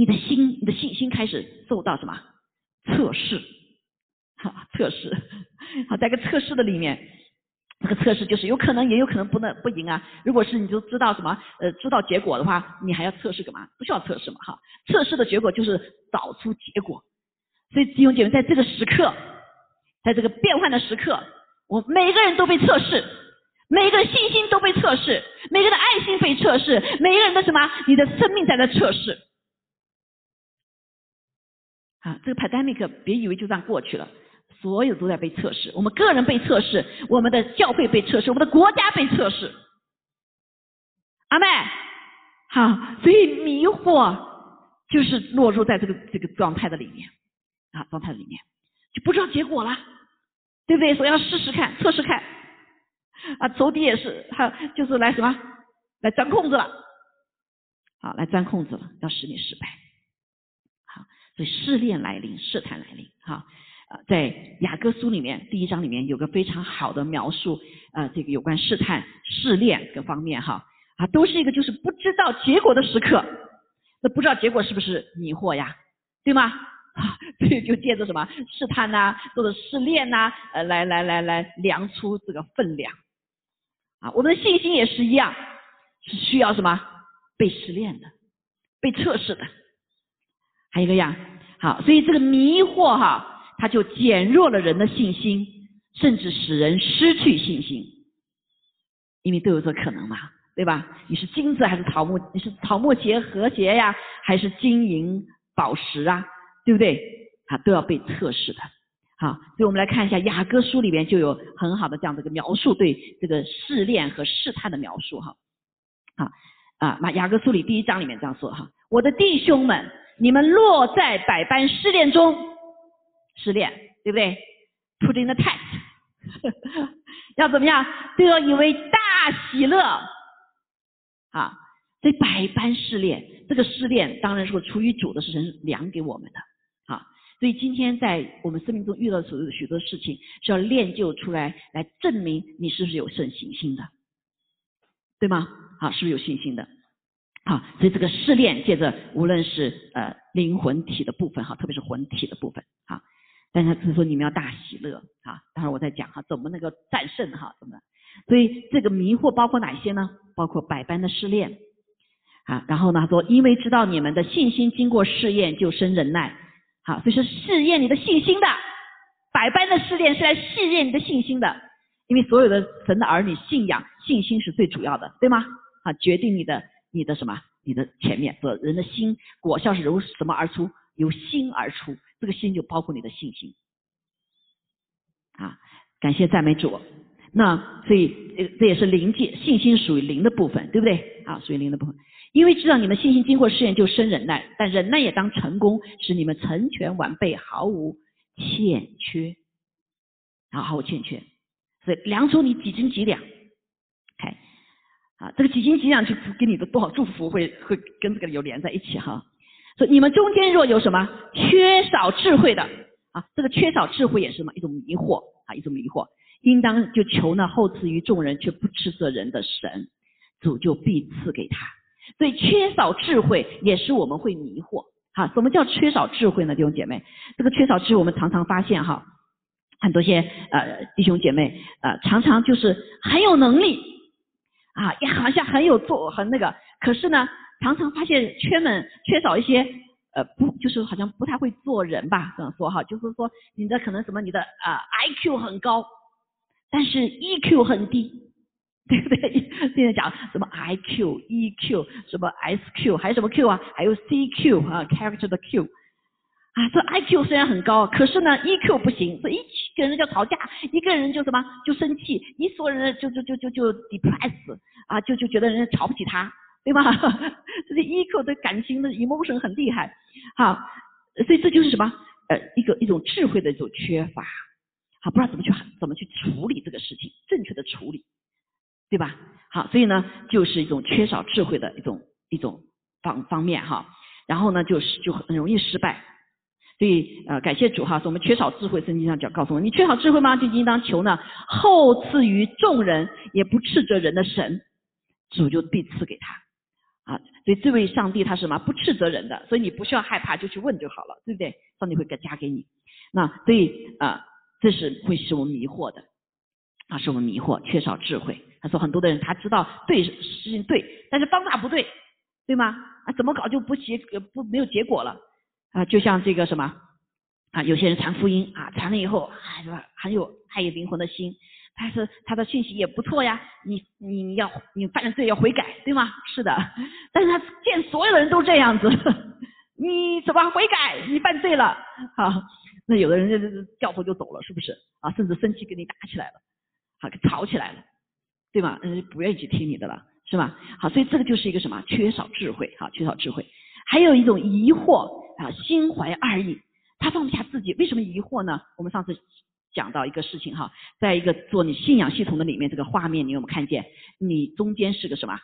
你的心，你的信心开始受到什么测试？哈，测试。好，在个测试的里面，这个测试就是有可能，也有可能不能不赢啊。如果是你就知道什么，呃，知道结果的话，你还要测试干嘛？不需要测试嘛，哈。测试的结果就是找出结果。所以弟兄姐妹，在这个时刻。在这个变换的时刻，我每个人都被测试，每个信心都被测试，每个人的爱心被测试，每个人的什么？你的生命在那测试。啊，这个 pandemic 别以为就这样过去了，所有都在被测试。我们个人被测试，我们的教会被测试，我们的国家被测试。阿妹，好，所以迷惑就是落入在这个这个状态的里面，啊，状态里面。就不知道结果了，对不对？所以要试试看，测试看。啊，仇敌也是，他就是来什么，来钻空子了。好，来钻空子了，要使你失败。所以试炼来临，试探来临。哈，呃，在雅各书里面第一章里面有个非常好的描述，呃，这个有关试探、试炼各方面哈，啊，都是一个就是不知道结果的时刻。那不知道结果是不是迷惑呀？对吗？啊，所以就借着什么试探呐，或者试炼呐，呃，来来来来量出这个分量。啊，我们的信心也是一样，是需要什么被试炼的，被测试的。还有一个呀，好，所以这个迷惑哈，它就减弱了人的信心，甚至使人失去信心，因为都有这可能嘛，对吧？你是金子还是桃木？你是草木结和结呀，还是金银宝石啊？对不对？啊，都要被测试的。好，所以我们来看一下雅各书里面就有很好的这样的一个描述，对这个试炼和试探的描述哈。好啊，那雅各书里第一章里面这样说哈：我的弟兄们，你们落在百般试炼中，试炼对不对？Put in the test，[LAUGHS] 要怎么样？得以为大喜乐啊！这百般试炼，这个试炼当然是出于主的，是神量给我们的啊。所以今天在我们生命中遇到所有的许多事情，是要练就出来，来证明你是不是有圣信心的，对吗？啊，是不是有信心的？啊，所以这个试炼，借着无论是呃灵魂体的部分哈，特别是魂体的部分啊，但是是说你们要大喜乐啊。待会儿我再讲哈，怎么那个战胜哈，怎么？所以这个迷惑包括哪些呢？包括百般的试炼啊。然后呢说，因为知道你们的信心经过试验就生忍耐，好，所以说试验你的信心的，百般的试炼是来试验你的信心的。因为所有的神的儿女信仰信心是最主要的，对吗？啊，决定你的。你的什么？你的前面说人的心果效是由什么而出？由心而出，这个心就包括你的信心啊！感谢赞美主。那所以这也是灵界信心属于灵的部分，对不对？啊，属于灵的部分。因为知道你们信心经过试验就生忍耐，但忍耐也当成功，使你们成全完备，毫无欠缺啊，毫无欠缺。所以量出你几斤几两。啊，这个几斤几两就给你的多少祝福会会跟这个有连在一起哈。说你们中间若有什么缺少智慧的啊，这个缺少智慧也是什么一种迷惑啊，一种迷惑，应当就求那后赐于众人却不斥责人的神，主就必赐给他。所以缺少智慧也是我们会迷惑哈。什么叫缺少智慧呢？弟兄姐妹，这个缺少智慧我们常常发现哈，很多些呃弟兄姐妹呃常常就是很有能力。啊，也好像很有做很那个，可是呢，常常发现缺们缺少一些，呃，不，就是好像不太会做人吧，这样说哈，就是说你的可能什么，你的啊 I Q 很高，但是 E Q 很低，对不对？[LAUGHS] 现在讲什么 I Q、E Q，什么 S Q，还有什么 Q 啊？还有 C Q 啊，character 的 Q。啊，这 I Q 虽然很高，可是呢 E Q 不行，所以一个人就吵架，一个人就什么就生气，一说人就就就就就 depress，啊，就就觉得人家瞧不起他，对吧？[LAUGHS] 这是 E Q 的感情的 emotion 很厉害，好，所以这就是什么？呃，一个一种智慧的一种缺乏，好，不知道怎么去怎么去处理这个事情，正确的处理，对吧？好，所以呢，就是一种缺少智慧的一种一种方方面哈，然后呢，就是就很容易失败。所以呃，感谢主哈，说我们缺少智慧，圣经上讲告诉我们，你缺少智慧吗？就应当求呢，后赐于众人，也不斥责人的神，主就必赐给他啊。所以这位上帝他是什么？不斥责人的，所以你不需要害怕，就去问就好了，对不对？上帝会给加给你。那所以啊，这是会使我们迷惑的啊，使我们迷惑，缺少智慧。他说很多的人他知道对事情对，但是方法不对，对吗？啊，怎么搞就不结不没有结果了。啊，就像这个什么啊，有些人传福音啊，传了以后啊，是吧？很有爱有灵魂的心，但是他的信息也不错呀。你你要你犯了罪要悔改，对吗？是的，但是他见所有的人都这样子，[LAUGHS] 你怎么悔改？你犯罪了啊？那有的人就掉头就走了，是不是？啊，甚至生气跟你打起来了，好吵起来了，对吗？嗯，不愿意去听你的了，是吧？好，所以这个就是一个什么？缺少智慧，哈，缺少智慧。还有一种疑惑啊，心怀二意，他放不下自己，为什么疑惑呢？我们上次讲到一个事情哈，在一个做你信仰系统的里面，这个画面你有没有看见？你中间是个什么？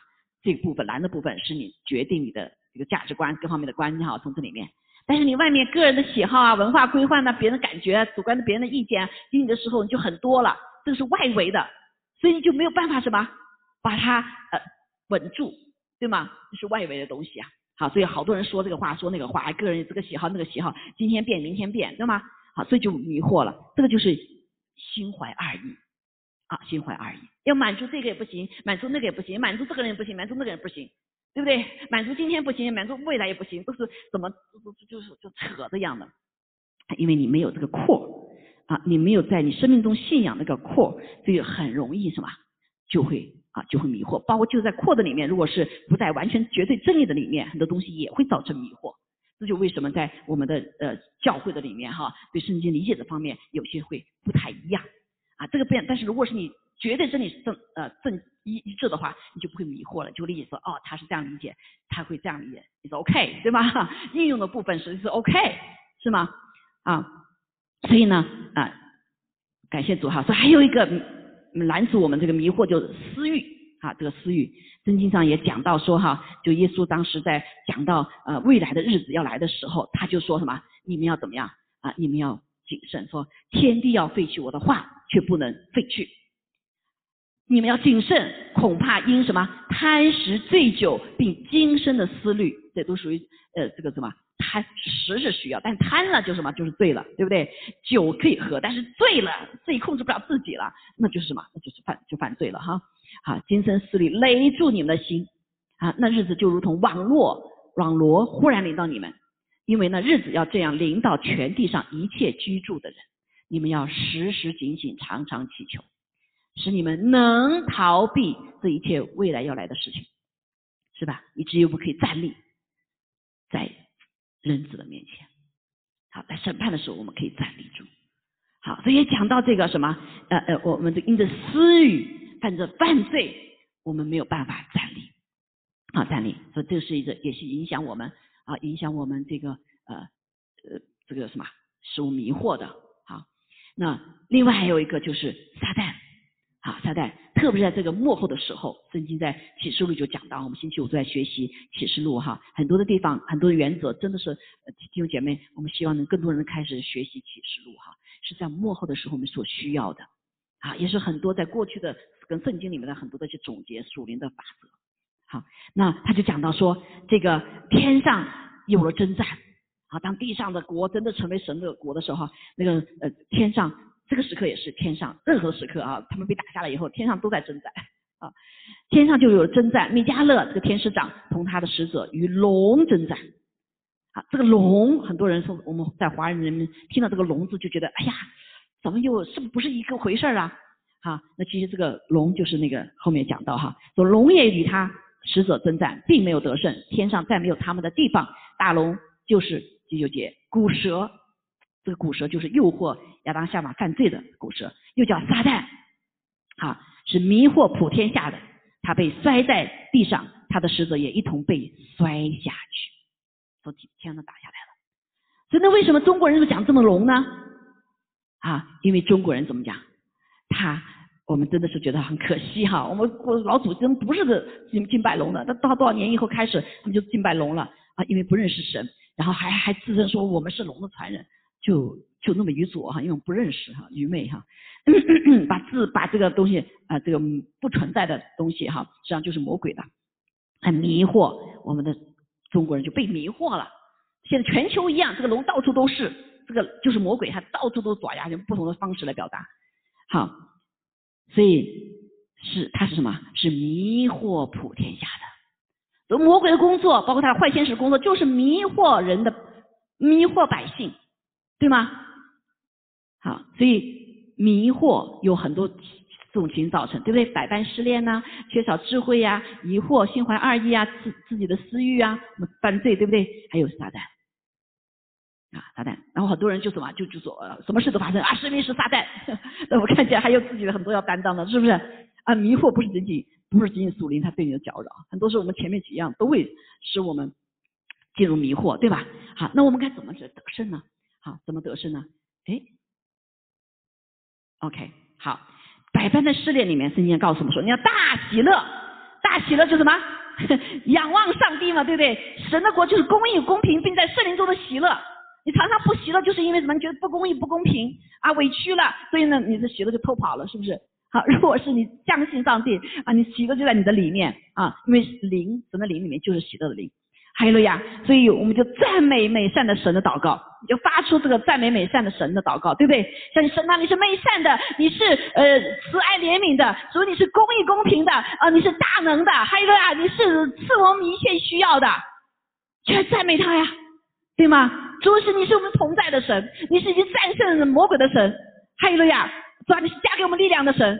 这个部分蓝的部分是你决定你的这个价值观各方面的观念哈，从这里面。但是你外面个人的喜好啊、文化规范呐、别人的感觉、主观的别人的意见听你的时候你就很多了，这个是外围的，所以你就没有办法什么把它呃稳住，对吗？这是外围的东西啊。好，所以好多人说这个话，说那个话，个人这个喜好那个喜好，今天变明天变，对吗？好，所以就迷惑了。这个就是心怀二意，啊，心怀二意，要满足这个也不行，满足那个也不行，满足这个人也不行，满足那个人不行，对不对？满足今天不行，满足未来也不行，都是怎么就就是就扯这样的，因为你没有这个扩啊，你没有在你生命中信仰那个扩，所以很容易什么就会。啊，就会迷惑，包括就在扩的里面，如果是不在完全绝对真理的里面，很多东西也会造成迷惑。这就为什么在我们的呃教会的里面哈，对圣经理解的方面有些会不太一样啊。这个变，但是如果是你绝对真理正呃正一一致的话，你就不会迷惑了，就理解说哦，他是这样理解，他会这样理解，你说 OK 对吧？应用的部分实际是 OK 是吗？啊，所以呢啊，感谢主哈。说还有一个拦阻我们这个迷惑，就是私欲啊，这个私欲，圣经上也讲到说哈，就耶稣当时在讲到呃未来的日子要来的时候，他就说什么，你们要怎么样啊？你们要谨慎，说天地要废去我的话，却不能废去。你们要谨慎，恐怕因什么贪食醉酒，并今生的思虑，这都属于呃这个什么贪食是需要，但贪了就什么就是醉了，对不对？酒可以喝，但是醉了自己控制不了自己了，那就是什么？那就是犯就犯罪了哈。好，今生思虑勒住你们的心啊，那日子就如同网络网罗忽然临到你们，因为那日子要这样临到全地上一切居住的人，你们要时时警醒，常常祈求。使你们能逃避这一切未来要来的事情，是吧？以至于我们可以站立在人子的面前。好，在审判的时候，我们可以站立住。好，所以讲到这个什么，呃呃，我们的因着私欲犯着犯罪，我们没有办法站立。好，站立，所以这是一个也是影响我们啊，影响我们这个呃呃这个什么使我迷惑的。好，那另外还有一个就是撒旦。啊，撒旦，特别是在这个幕后的时候，圣经在启示录就讲到，我们星期五都在学习启示录哈，很多的地方，很多的原则，真的是弟兄姐妹，我们希望能更多人开始学习启示录哈，是在幕后的时候我们所需要的啊，也是很多在过去的跟圣经里面的很多的一些总结属灵的法则。好，那他就讲到说，这个天上有了征战，啊，当地上的国真的成为神的国的时候，那个呃天上。这个时刻也是天上任何时刻啊，他们被打下来以后，天上都在征战啊，天上就有征战。米迦勒这个天使长同他的使者与龙征战啊，这个龙很多人说我们在华人人民听到这个龙字就觉得哎呀，怎么又是不是一个回事啊？啊，那其实这个龙就是那个后面讲到哈，说龙也与他使者征战，并没有得胜，天上再没有他们的地方。大龙就是第九节古蛇。这个古蛇就是诱惑亚当夏娃犯罪的古蛇，又叫撒旦，啊，是迷惑普天下的。他被摔在地上，他的使者也一同被摔下去，从天都打下来了。所以那为什么中国人讲这么龙呢？啊，因为中国人怎么讲？他我们真的是觉得很可惜哈，我们我老祖宗不是个敬敬拜龙的，他到多少年以后开始他们就敬拜龙了啊，因为不认识神，然后还还自称说我们是龙的传人。就就那么愚拙哈，因为我不认识哈，愚昧哈，把字把这个东西啊，这个不存在的东西哈，实际上就是魔鬼的，很迷惑我们的中国人就被迷惑了。现在全球一样，这个龙到处都是，这个就是魔鬼，它到处都爪牙，用不同的方式来表达。好，所以是它是什么？是迷惑普天下的。魔鬼的工作，包括他的坏天使工作，就是迷惑人的，迷惑百姓。对吗？好，所以迷惑有很多种情造成，对不对？百般失恋呐，缺少智慧呀，疑惑，心怀二意啊，自自己的私欲啊，犯罪，对不对？还有撒旦啊，撒旦。然后很多人就什么，就就说，什么事都发生啊，是命是撒旦。[LAUGHS] 那我看见还有自己的很多要担当的，是不是？啊，迷惑不是仅仅不是仅仅属灵，他对你的搅扰，很多时候我们前面几样都会使我们进入迷惑，对吧？好，那我们该怎么去得胜呢？好，怎么得胜呢？哎，OK，好，百般的试炼里面，圣经告诉我们说，你要大喜乐，大喜乐就是什么？[LAUGHS] 仰望上帝嘛，对不对？神的国就是公义、公平，并在圣灵中的喜乐。你常常不喜乐，就是因为什么？你觉得不公义、不公平啊，委屈了，所以呢，你的喜乐就偷跑了，是不是？好，[LAUGHS] 如果是你相信上帝啊，你喜乐就在你的里面啊，因为灵，神的灵里面就是喜乐的灵。还有了呀，所以我们就赞美美善的神的祷告，就发出这个赞美美善的神的祷告，对不对？像你神啊，你是美善的，你是呃慈爱怜悯的，所以你是公义公平的啊，你是大能的，还有了呀，你是赐我们一切需要的，去赞美他呀，对吗？主是你是我们同在的神，你是已经战胜了魔鬼的神，还有了呀，主啊，你是加给我们力量的神。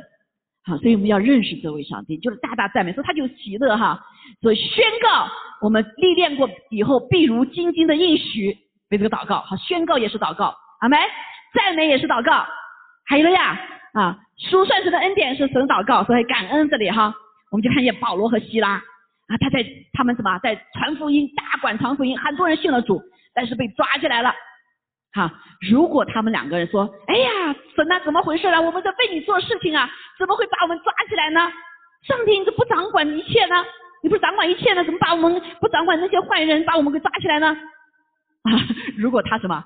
好，所以我们要认识这位上帝，就是大大赞美，所以他就喜乐哈，所以宣告我们历练过以后必如金金的应许为这个祷告，好，宣告也是祷告，阿门，赞美也是祷告，还有了呀，啊，数算神的恩典是神祷告，所以感恩这里哈，我们就看见保罗和希拉啊，他在他们什么在传福音，大管传福音，很多人信了主，但是被抓起来了，哈，如果他们两个人说，哎呀，神呐，怎么回事啊？我们在为你做事情啊，怎么会把我们抓起来呢？上帝，你怎么不掌管一切呢？你不是掌管一切呢？怎么把我们不掌管那些坏人，把我们给抓起来呢？啊，如果他什么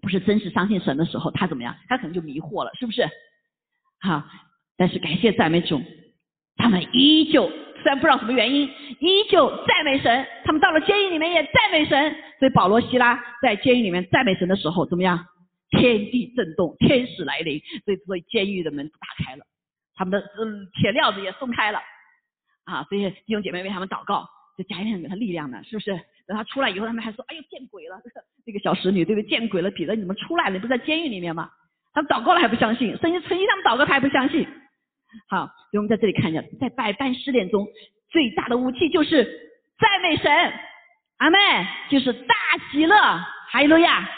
不是真实相信神的时候，他怎么样？他可能就迷惑了，是不是？好，但是感谢赞美主，他们依旧虽然不知道什么原因，依旧赞美神。他们到了监狱里面也赞美神。所以保罗、希拉在监狱里面赞美神的时候，怎么样？天地震动，天使来临，所以所以监狱的门打开了，他们的嗯铁料子也松开了啊！所以弟兄姐妹为他们祷告，就加一点给他力量呢，是不是？等他出来以后，他们还说：“哎呦，见鬼了！” [LAUGHS] 这个小使女对不对？见鬼了！彼得，你怎么出来了？你不在监狱里面吗？他们祷告了还不相信，圣经曾经他们祷告他还不相信。好，所以我们在这里看一下，在百般试炼中，最大的武器就是赞美神，阿妹就是大喜乐，哈利路亚，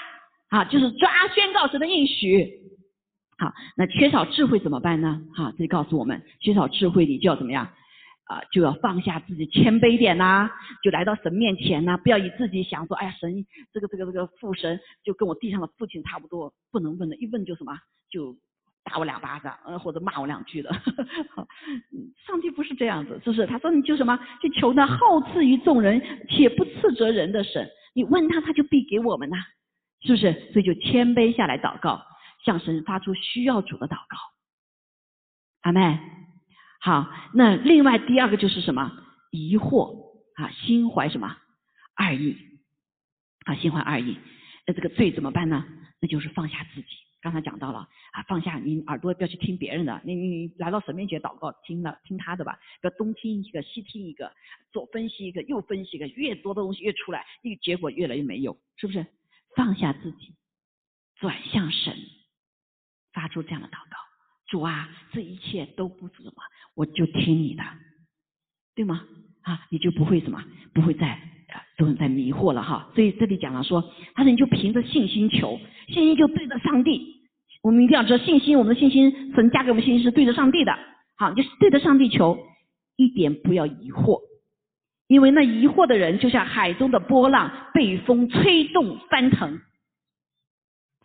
啊，就是抓宣告神的应许。好，那缺少智慧怎么办呢？哈，这里告诉我们，缺少智慧你就要怎么样？啊，就要放下自己，谦卑点呐，就来到神面前呐，不要以自己想说，哎呀，神这个这个这个父神就跟我地上的父亲差不多，不能问的，一问就什么就打我两巴掌，呃或者骂我两句的。[LAUGHS] 上帝不是这样子，是不是？他说你就什么，就求那好赐于众人且不斥责人的神，你问他他就必给我们呐，是不是？所以就谦卑下来祷告，向神发出需要主的祷告。阿妹。好，那另外第二个就是什么？疑惑啊，心怀什么二意啊，心怀二意。那这个罪怎么办呢？那就是放下自己。刚才讲到了啊，放下你耳朵，不要去听别人的。你你来到神面前祷告，听了听他的吧，不要东听一个西听一个，左分析一个右分析一个，越多的东西越出来，那个结果越来越没有，是不是？放下自己，转向神，发出这样的祷告。主啊，这一切都不是什么，我就听你的，对吗？啊，你就不会什么，不会再啊，都在迷惑了哈。所以这里讲了说，他说你就凭着信心求，信心就对着上帝。我们一定要知道信心，我们的信心，神加给我们信心是对着上帝的。好，就是对着上帝求，一点不要疑惑，因为那疑惑的人就像海中的波浪，被风吹动翻腾，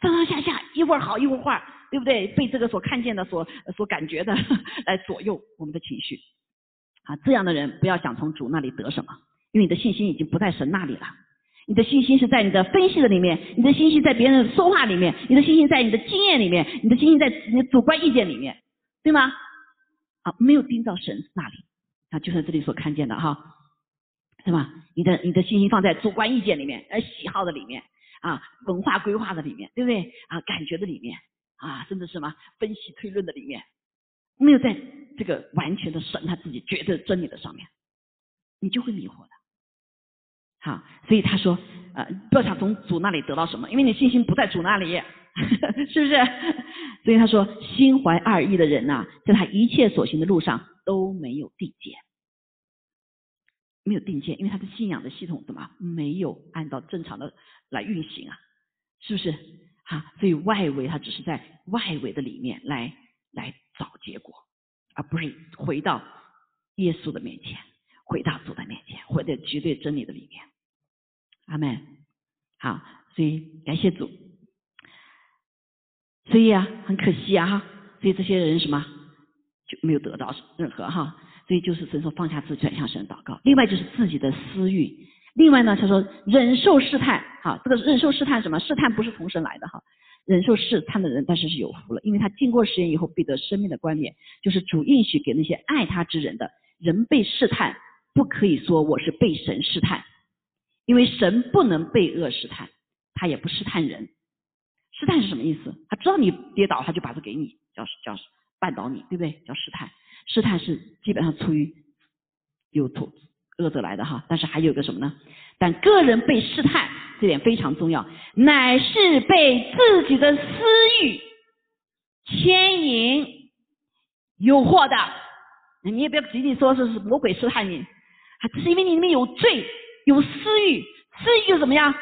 上上下下，一会儿好一会儿坏。对不对？被这个所看见的、所所感觉的 [LAUGHS] 来左右我们的情绪啊！这样的人不要想从主那里得什么，因为你的信心已经不在神那里了。你的信心是在你的分析的里面，你的信心在别人说话里面，你的信心在你的经验里面，你的信心在你的主观意见里面，对吗？啊，没有盯到神那里啊，就是这里所看见的哈，是吧？你的你的信心放在主观意见里面，而喜好的里面啊，文化规划的里面，对不对？啊，感觉的里面。啊，甚至什么分析推论的里面，没有在这个完全的神他自己觉得真理的上面，你就会迷惑的。好，所以他说，呃，不要想从主那里得到什么，因为你信心不在主那里，[LAUGHS] 是不是？所以他说，心怀二意的人呐，在他一切所行的路上都没有定见，没有定见，因为他的信仰的系统怎么没有按照正常的来运行啊？是不是？啊，所以外围他只是在外围的里面来来找结果，而不是回到耶稣的面前，回到主的面前，回到绝对真理的里面。阿门。好，所以感谢主。所以啊，很可惜啊哈，所以这些人什么就没有得到任何哈，所以就是神说放下自己，转向神祷告。另外就是自己的私欲。另外呢，他说忍受试探，哈，这个忍受试探什么？试探不是从神来的哈，忍受试探的人，但是是有福了，因为他经过实验以后必得生命的观念，就是主应许给那些爱他之人的人被试探，不可以说我是被神试探，因为神不能被恶试探，他也不试探人。试探是什么意思？他知道你跌倒，他就把这给你，叫叫绊倒你，对不对？叫试探。试探是基本上出于有图。恶者来的哈，但是还有一个什么呢？但个人被试探，这点非常重要，乃是被自己的私欲牵引、诱惑的。你也不要仅仅说是魔鬼试探你，啊，这是因为你里面有罪、有私欲，私欲就怎么样？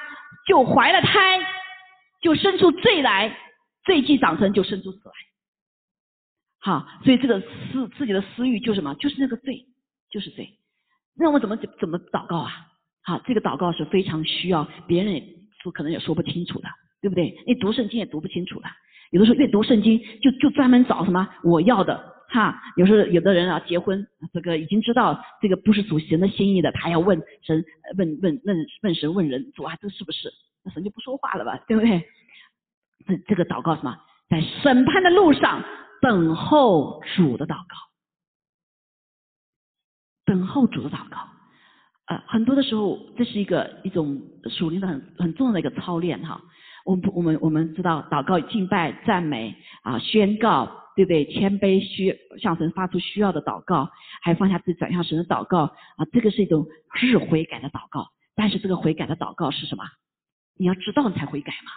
就怀了胎，就生出罪来，罪既长成就生出死来。好，所以这个私自己的私欲就什么？就是那个罪，就是罪。那我怎么怎怎么祷告啊？好，这个祷告是非常需要别人说可能也说不清楚的。对不对？你读圣经也读不清楚的，有的时候越读圣经就就专门找什么我要的哈。有时候有的人啊结婚，这个已经知道这个不是主神的心意的，他要问神问问问问神问人主啊，这是不是？那神就不说话了吧，对不对？这这个祷告什么？在审判的路上等候主的祷告，等候主的祷告。呃，很多的时候，这是一个一种属灵的很很重要的一个操练哈。我们我们我们知道，祷告、敬拜、赞美啊，宣告，对不对？谦卑需向神发出需要的祷告，还放下自己转向神的祷告啊，这个是一种日悔改的祷告。但是这个悔改的祷告是什么？你要知道你才悔改嘛。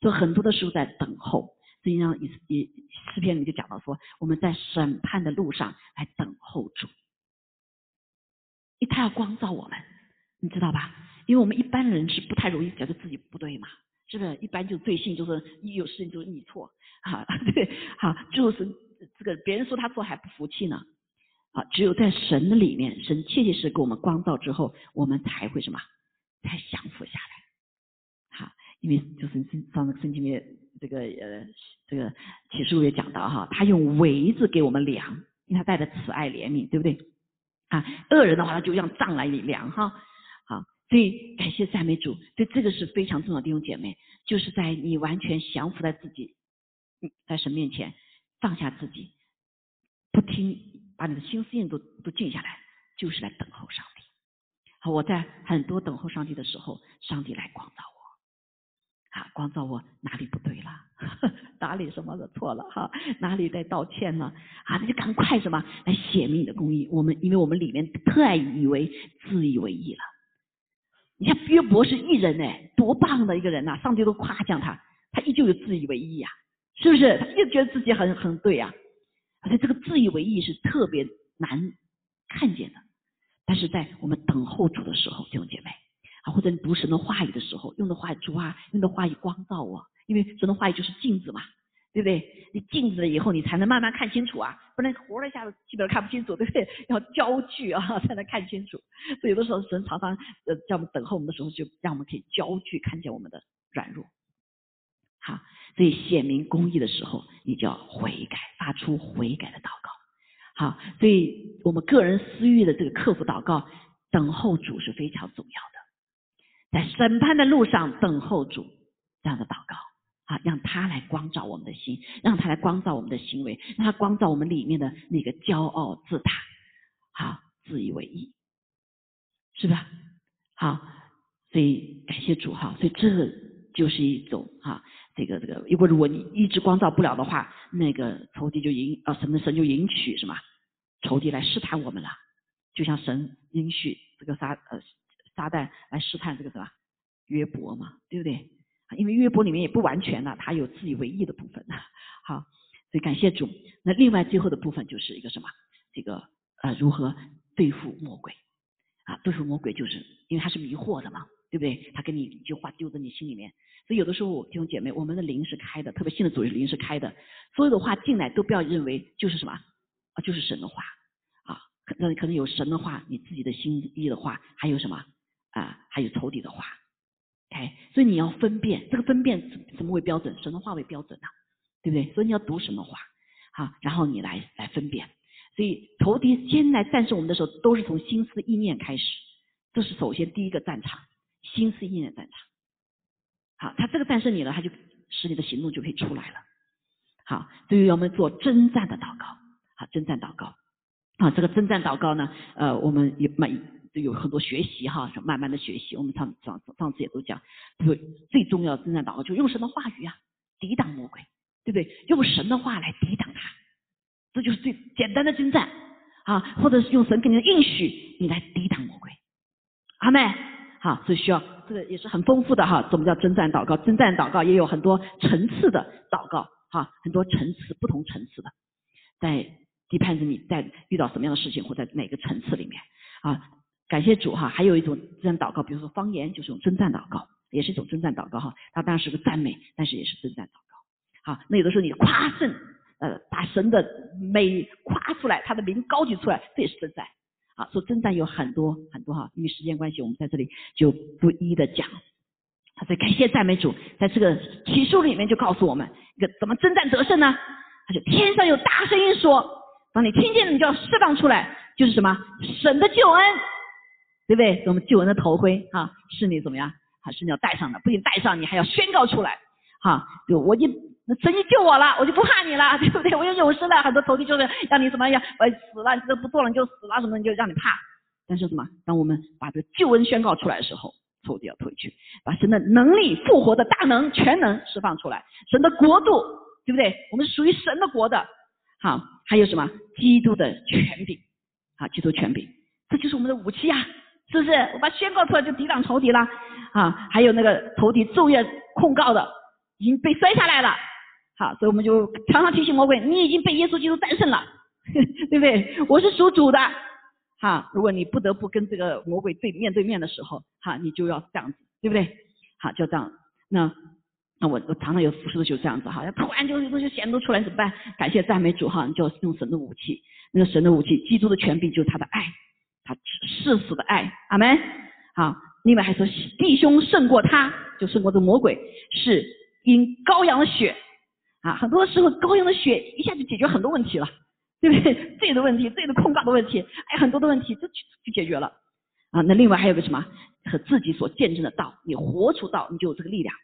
所以很多的时候在等候。实际上，以以诗篇里就讲到说，我们在审判的路上来等候主。因为他要光照我们，你知道吧？因为我们一般人是不太容易觉得自己不对嘛，是不是？一般就罪性就是一有事情就是你错，啊，[LAUGHS] 对，好，就是这个别人说他错还不服气呢，啊，只有在神的里面，神切切实给我们光照之后，我们才会什么？才降服下来，好，因为就是上圣经里面这个呃这个启示录也讲到哈，他用围子给我们量，因为他带着慈爱怜悯，对不对？啊，恶人的话，他就让杖来量哈。所以感谢赞美主，所以这个是非常重要的弟兄姐妹，就是在你完全降服在自己，在神面前放下自己，不听，把你的心思念都都静下来，就是来等候上帝。好，我在很多等候上帝的时候，上帝来光照我。啊，光照我哪里不对了，[LAUGHS] 哪里什么的错了哈，哪里在道歉呢？啊，那就赶快什么来显明你的公义。我们因为我们里面特爱以为自以为义了。你看约伯是艺人哎，多棒的一个人呐！上帝都夸奖他，他依旧有自以为意呀，是不是？他一直觉得自己很很对呀。而且这个自以为意是特别难看见的，但是在我们等候主的时候，弟兄姐妹。啊，或者你读神的话语的时候，用的话语主啊，用的话语光照我，因为神的话语就是镜子嘛，对不对？你镜子了以后，你才能慢慢看清楚啊，不能活了一下子基本上看不清楚，对不对？[LAUGHS] 要焦距啊，[LAUGHS] 才能看清楚。所以有的时候神常常呃叫我们等候我们的时候，就让我们可以焦距看见我们的软弱。好，所以显明公义的时候，你就要悔改，发出悔改的祷告。好，所以我们个人私欲的这个克服祷告，等候主是非常重要的。在审判的路上等候主，这样的祷告啊，让他来光照我们的心，让他来光照我们的行为，让他光照我们里面的那个骄傲自大，好自以为意，是吧？好，所以感谢主哈，所以这就是一种哈，这个这个，如果如果你一直光照不了的话，那个仇敌就引啊神的神就引取什么仇敌来试探我们了，就像神允许这个撒呃。撒旦来试探这个什么约伯嘛，对不对？因为约伯里面也不完全呢，他有自以为意的部分。好，所以感谢主。那另外最后的部分就是一个什么？这个呃，如何对付魔鬼啊？对付魔鬼就是因为他是迷惑的嘛，对不对？他给你一句话丢在你心里面，所以有的时候弟兄姐妹，我们的灵是开的，特别信的主灵是开的，所有的话进来都不要认为就是什么啊，就是神的话啊，可能可能有神的话，你自己的心意的话，还有什么？啊，还有仇敌的话，OK，所以你要分辨这个分辨什么为标准？神的话为标准呐，对不对？所以你要读什么话，好，然后你来来分辨。所以仇敌先来战胜我们的时候，都是从心思意念开始，这是首先第一个战场，心思意念战场。好，他这个战胜你了，他就使你的行动就可以出来了。好，所以我们做征战的祷告，好，征战祷告。啊，这个征战祷告呢，呃，我们也每。有很多学习哈，慢慢的学习。我们上上上次也都讲，就最重要的征战祷告，就用神的话语啊，抵挡魔鬼，对不对？用神的话来抵挡他，这就是最简单的征战啊。或者是用神给你的应许，你来抵挡魔鬼。阿妹，好，所以需要这个也是很丰富的哈。什么叫征战祷告？征战祷告也有很多层次的祷告哈，很多层次不同层次的，在地盘着你在遇到什么样的事情，或在哪个层次里面啊。感谢主哈，还有一种征战祷告，比如说方言，就是种征战祷告，也是一种征战祷告哈。它当然是个赞美，但是也是征战祷告。好，那有的时候你夸胜，呃，把神的美夸出来，他的名高举出来，这也是征战。啊，说征战有很多很多哈，因为时间关系，我们在这里就不一一的讲。他在感谢赞美主，在这个启示里面就告诉我们一个怎么征战得胜呢？他就天上有大声音说，当你听见了，你就要释放出来，就是什么神的救恩，对不对？我们救恩的头盔啊，是你怎么样？啊，是你要戴上的，不仅戴上，你还要宣告出来，哈，就我就神你救我了，我就不怕你了，对不对？我有勇士了，很多头敌就是让你怎么样，我，死了，你这不做了你就死了什么，你就让你怕。但是什么？当我们把这救恩宣告出来的时候。抽掉退去，把神的能力、复活的大能、全能释放出来，神的国度，对不对？我们是属于神的国的。好，还有什么？基督的权柄，啊，基督权柄，这就是我们的武器啊，是不是？我把宣告出来就抵挡仇敌了啊。还有那个仇敌昼夜控告的，已经被摔下来了。好，所以我们就常常提醒魔鬼，你已经被耶稣基督战胜了，[LAUGHS] 对不对？我是属主的。哈，如果你不得不跟这个魔鬼对面对面的时候，哈，你就要这样子，对不对？好，就这样。那那我我常常有服侍的就这样子哈，要突然就有东西显露出来怎么办？感谢赞美主哈，你就用神的武器，那个神的武器，基督的权柄就是他的爱，他誓死的爱，阿门。好，另外还说弟兄胜过他，就胜过这魔鬼，是因羔羊的血啊。很多时候羔羊的血一下就解决很多问题了。对不对？[LAUGHS] 罪的问题，罪的控告的问题，还有很多的问题，就就解决了啊。那另外还有个什么？和自己所见证的道，你活出道，你就有这个力量。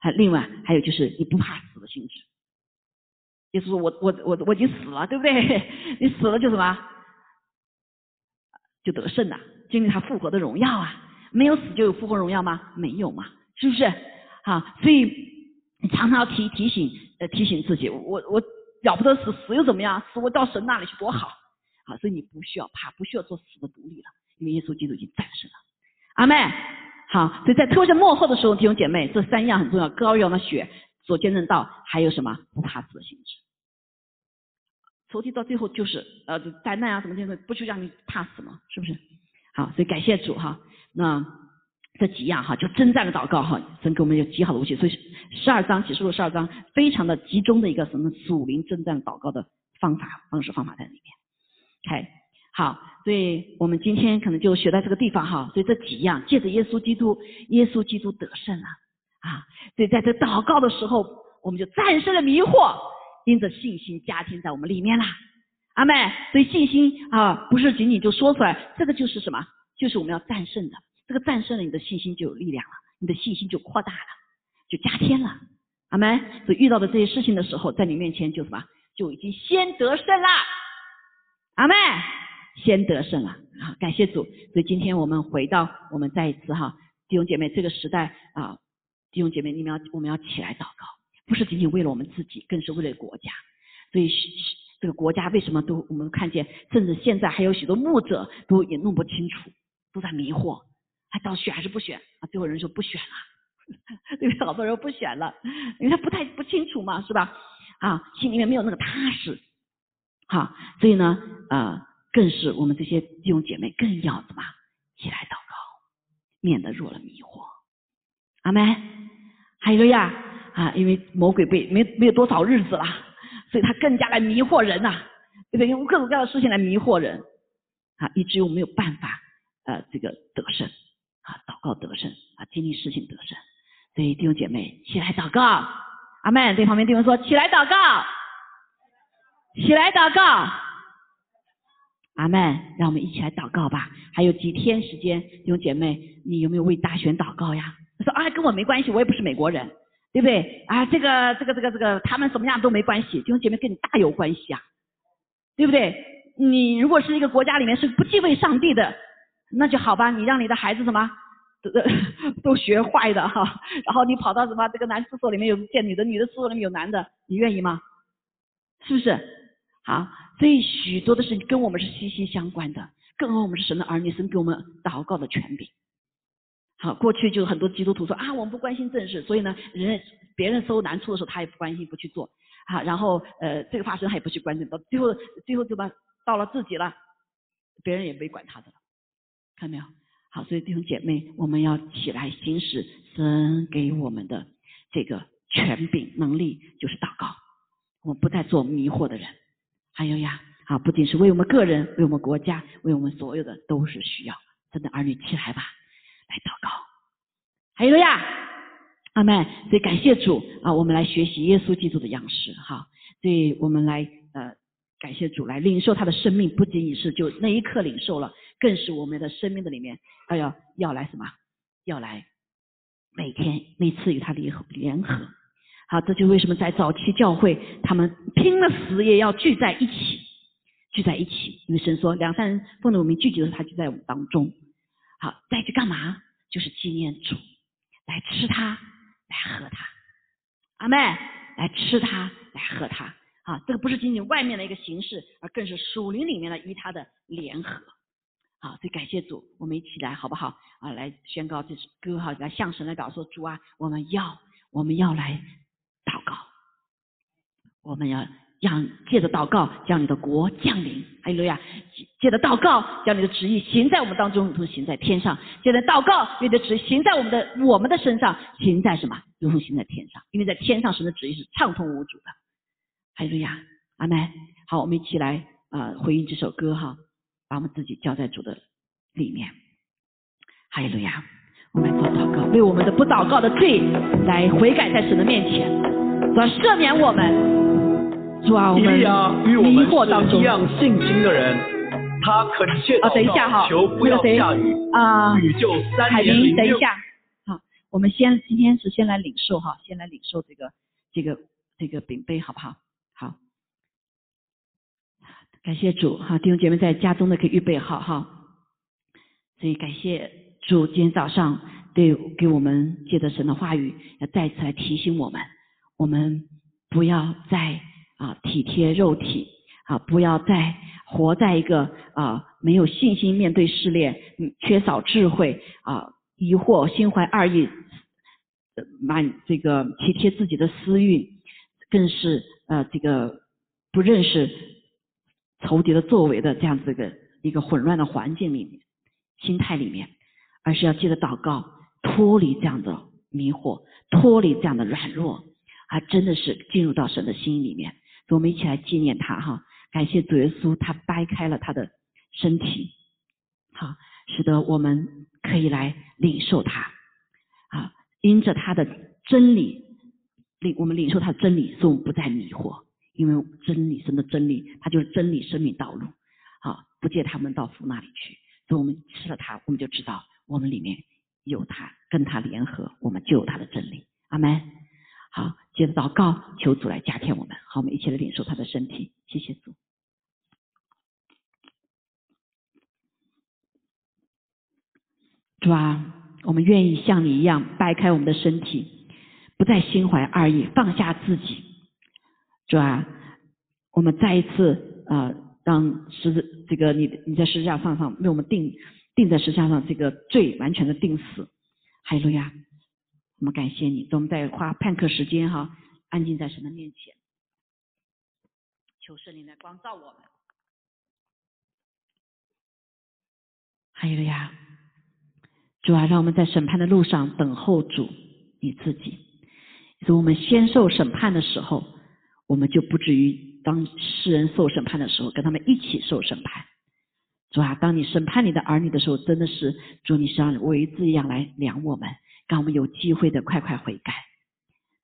还另外还有就是你不怕死的心智，就是说我我我我已经死了，对不对？[LAUGHS] 你死了就什么？就得胜了，经历他复活的荣耀啊。没有死就有复活荣耀吗？没有嘛，是不是？好，所以常常要提提醒呃提醒自己，我我。了不得死，死又怎么样？死我到神那里去多好，好，所以你不需要怕，不需要做死的奴隶了，因为耶稣基督已经战胜了。阿妹，好，所以在特别幕后的时候，弟兄姐妹，这三样很重要：羔羊的血所见证到，还有什么不怕死的性质。仇敌到最后就是呃灾难啊什么这些，不就让你怕死吗？是不是？好，所以感谢主哈，那。这几样哈，就征战的祷告哈，神给我们有极好的武器，所以十二章启示录十二章非常的集中的一个什么属灵征战祷告的方法方式方法在里面。OK，好，所以我们今天可能就学到这个地方哈，所以这几样借着耶稣基督，耶稣基督得胜了啊，所以在这祷告的时候，我们就战胜了迷惑，因着信心加添在我们里面啦。阿妹，所以信心啊，不是仅仅就说出来，这个就是什么？就是我们要战胜的。这个战胜了，你的信心就有力量了，你的信心就扩大了，就加添了。阿门。所以遇到的这些事情的时候，在你面前就什么，就已经先得胜了。阿门，先得胜了。啊，感谢主。所以今天我们回到我们再一次哈，弟兄姐妹，这个时代啊，弟兄姐妹，你们要我们要起来祷告，不是仅仅为了我们自己，更是为了国家。所以这个国家为什么都我们看见，甚至现在还有许多牧者都也弄不清楚，都在迷惑。他到选还是不选啊？最后人说不选了，对不对？好多人不选了，因为他不太不清楚嘛，是吧？啊，心里面没有那个踏实，好，所以呢，呃，更是我们这些弟兄姐妹更要怎么起来祷告，免得入了迷惑。阿门。还有呀，啊，因为魔鬼被没没有多少日子了，所以他更加来迷惑人呐，对不对？用各种各样的事情来迷惑人，啊，以至于我没有办法呃这个得胜。啊，祷告得胜啊，经历事情得胜。所以弟兄姐妹起来祷告，阿门。对旁边弟兄说起来祷告，起来祷告，阿门。让我们一起来祷告吧。还有几天时间，弟兄姐妹，你有没有为大选祷告呀？他说啊，跟我没关系，我也不是美国人，对不对？啊，这个这个这个这个，他们怎么样都没关系。弟兄姐妹跟你大有关系啊，对不对？你如果是一个国家里面是不敬畏上帝的。那就好吧，你让你的孩子什么都 [LAUGHS] 都学坏的哈，然后你跑到什么这个男厕所里面有见女的，女的厕所里面有男的，你愿意吗？是不是？好，所以许多的事情跟我们是息息相关的，更何况我们是神的儿女，神给我们祷告的权柄。好，过去就很多基督徒说啊，我们不关心正事，所以呢，人别人收难处的时候，他也不关心，不去做啊，然后呃这个发生他也不去关心，到最后最后就把到了自己了，别人也没管他的了。看到没有？好，所以弟兄姐妹，我们要起来行使神给我们的这个权柄能力，就是祷告。我们不再做迷惑的人。还有呀，啊，不仅是为我们个人，为我们国家，为我们所有的都是需要。真的儿女起来吧，来祷告。还有呀，阿妹，所以感谢主啊，我们来学习耶稣基督的样式哈，所以我们来呃感谢主来领受他的生命，不仅仅是就那一刻领受了，更是我们的生命的里面要要要来什么？要来每天每次与他联合联合。好，这就为什么在早期教会，他们拼了死也要聚在一起，聚在一起。因为神说，两三人奉着我们聚集的时候，他就在我们当中。好，再去干嘛？就是纪念主，来吃它，来喝它。阿妹，来吃它，来喝它。啊，这个不是仅仅外面的一个形式，而更是属灵里面的与他的联合。好，所以感谢主，我们一起来好不好？啊，来宣告这首歌哈，来向神来祷说，主啊，我们要，我们要来。祷告，我们要让借着祷告将你的国降临，还有呀，借着祷告将你的旨意行在我们当中，如同行在天上；借着祷告，你的旨意行在我们的我们的身上，行在什么？如同行在天上。因为在天上神的旨意是畅通无阻的。还有呀，阿门。好，我们一起来啊回应这首歌哈，把我们自己交在主的里面。还有呀，我们做祷告，为我们的不祷告的罪来悔改在神的面前。主啊，赦免我们，主啊，我们迷惑当中。一样信心的人，他恳切祷求不要下雨，啊，雨就三海明，等一下，好，我们先今天是先来领受哈，先来领受这个这个这个饼杯，好不好？好，感谢主哈，弟兄姐妹在家中的可以预备好哈，所以感谢主今天早上对给我们借着神的话语，要再次来提醒我们。我们不要再啊体贴肉体啊，不要再活在一个啊没有信心面对试炼，缺少智慧啊疑惑心怀二意，满这个体贴自己的私欲，更是呃这个不认识仇敌的作为的这样子的一个混乱的环境里面心态里面，而是要记得祷告，脱离这样的迷惑，脱离这样的软弱。他真的是进入到神的心里面，我们一起来纪念他哈，感谢主耶稣，他掰开了他的身体，好，使得我们可以来领受他，啊，因着他的真理领我们领受他的真理，所以我们不再迷惑，因为真理神的真理，它就是真理生命道路，好，不借他们到父那里去，所以我们吃了它，我们就知道我们里面有他，跟他联合，我们就有他的真理，阿门。好，接着祷告，求主来加添我们。好，我们一起来领受他的身体。谢谢主。主啊，我们愿意像你一样掰开我们的身体，不再心怀二意，放下自己。主啊，我们再一次啊，让十字这个你你在十字架上上为我们定定在十字架上这个罪完全的定死。哈利路亚。我们感谢你，我们再花片刻时间哈，安静在神的面前，求圣灵来光照我们。还有呀，主啊，让我们在审判的路上等候主你自己。以我们先受审判的时候，我们就不至于当世人受审判的时候，跟他们一起受审判。主啊，当你审判你的儿女的时候，真的是主，你像为字一样来量我们。让我们有机会的快快悔改，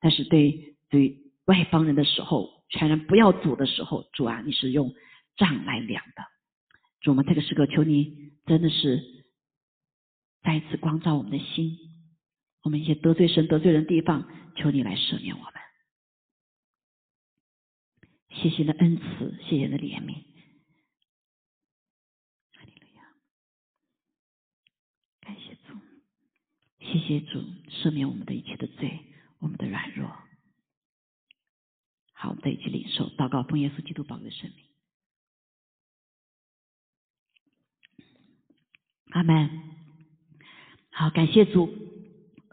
但是对对外邦人的时候，全然不要主的时候，主啊，你是用杖来量的。主，我们这个时刻求你，真的是再一次光照我们的心，我们一些得罪神、得罪人的地方，求你来赦免我们。谢谢你的恩慈，谢谢你的怜悯。谢谢主赦免我们的一切的罪，我们的软弱。好，我们在一起领受祷告，奉耶稣基督宝贵生命。阿门。好，感谢主。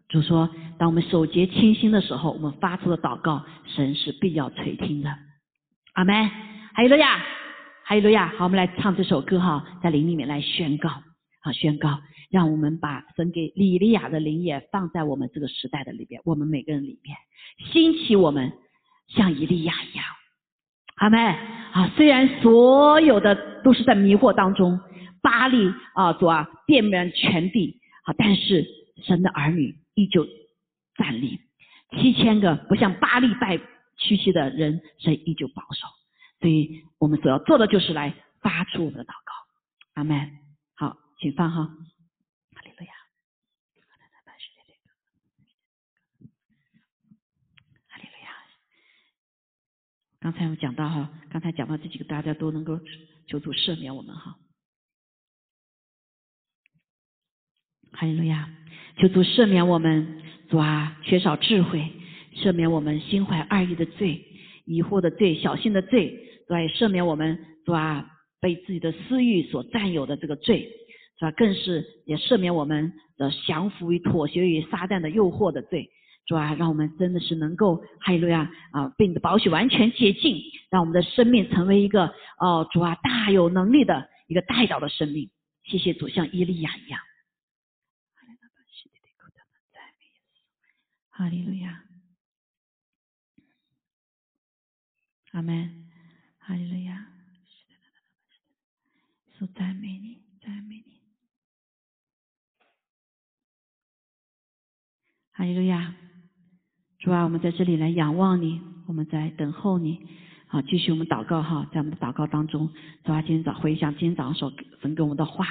主说，当我们守节清心的时候，我们发出的祷告，神是必要垂听的。阿门。还有了呀，还有了呀。好，我们来唱这首歌哈，在灵里面来宣告，好宣告。让我们把神给李利亚的灵也放在我们这个时代的里边，我们每个人里面兴起我们像以利亚一样，阿妹啊！虽然所有的都是在迷惑当中，巴利啊主啊遍满全地啊，但是神的儿女依旧站立，七千个不像巴利拜屈膝的人，神依旧保守。所以我们所要做的就是来发出我们的祷告。阿门。好，请放。哈利路亚。哈利路亚。刚才我讲到哈，刚才讲到这几个，大家都能够求主赦免我们哈。哈利路亚，求主赦免我们，主啊，缺少智慧，赦免我们心怀二意的罪、疑惑的罪、小心的罪，主啊，也赦免我们，主啊，被自己的私欲所占有的这个罪，主啊，更是也赦免我们的降服于、妥协于撒旦的诱惑的罪，主啊，让我们真的是能够，哈利路亚啊，被你的宝血完全洁净，让我们的生命成为一个哦，主啊，大有能力的一个代祷的生命。谢谢主，像伊利亚一样。哈利路亚，阿门，哈利路亚，说赞美你，赞美你，哈利路亚，主啊，我们在这里来仰望你，我们在等候你，好，继续我们祷告哈，在我们的祷告当中，主啊，今天早回想今天早上所分给我们的话，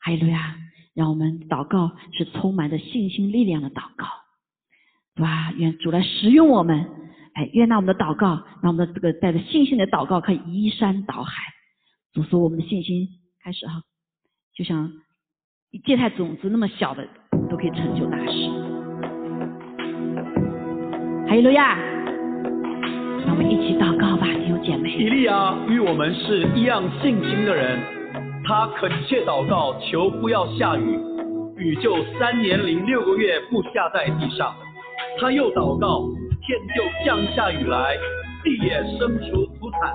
哈利路亚，让我们祷告是充满着信心力量的祷告。哇！愿主来使用我们，哎，愿那我们的祷告，让我们的这个带着信心的祷告可以移山倒海。主说我们的信心开始哈，就像一芥菜种子那么小的，都可以成就大事。哈利路亚！我们一起祷告吧，弟兄姐妹。以利亚与我们是一样信心的人，他恳切祷告，求不要下雨，雨就三年零六个月不下在地上。他又祷告，天就降下雨来，地也生出土产。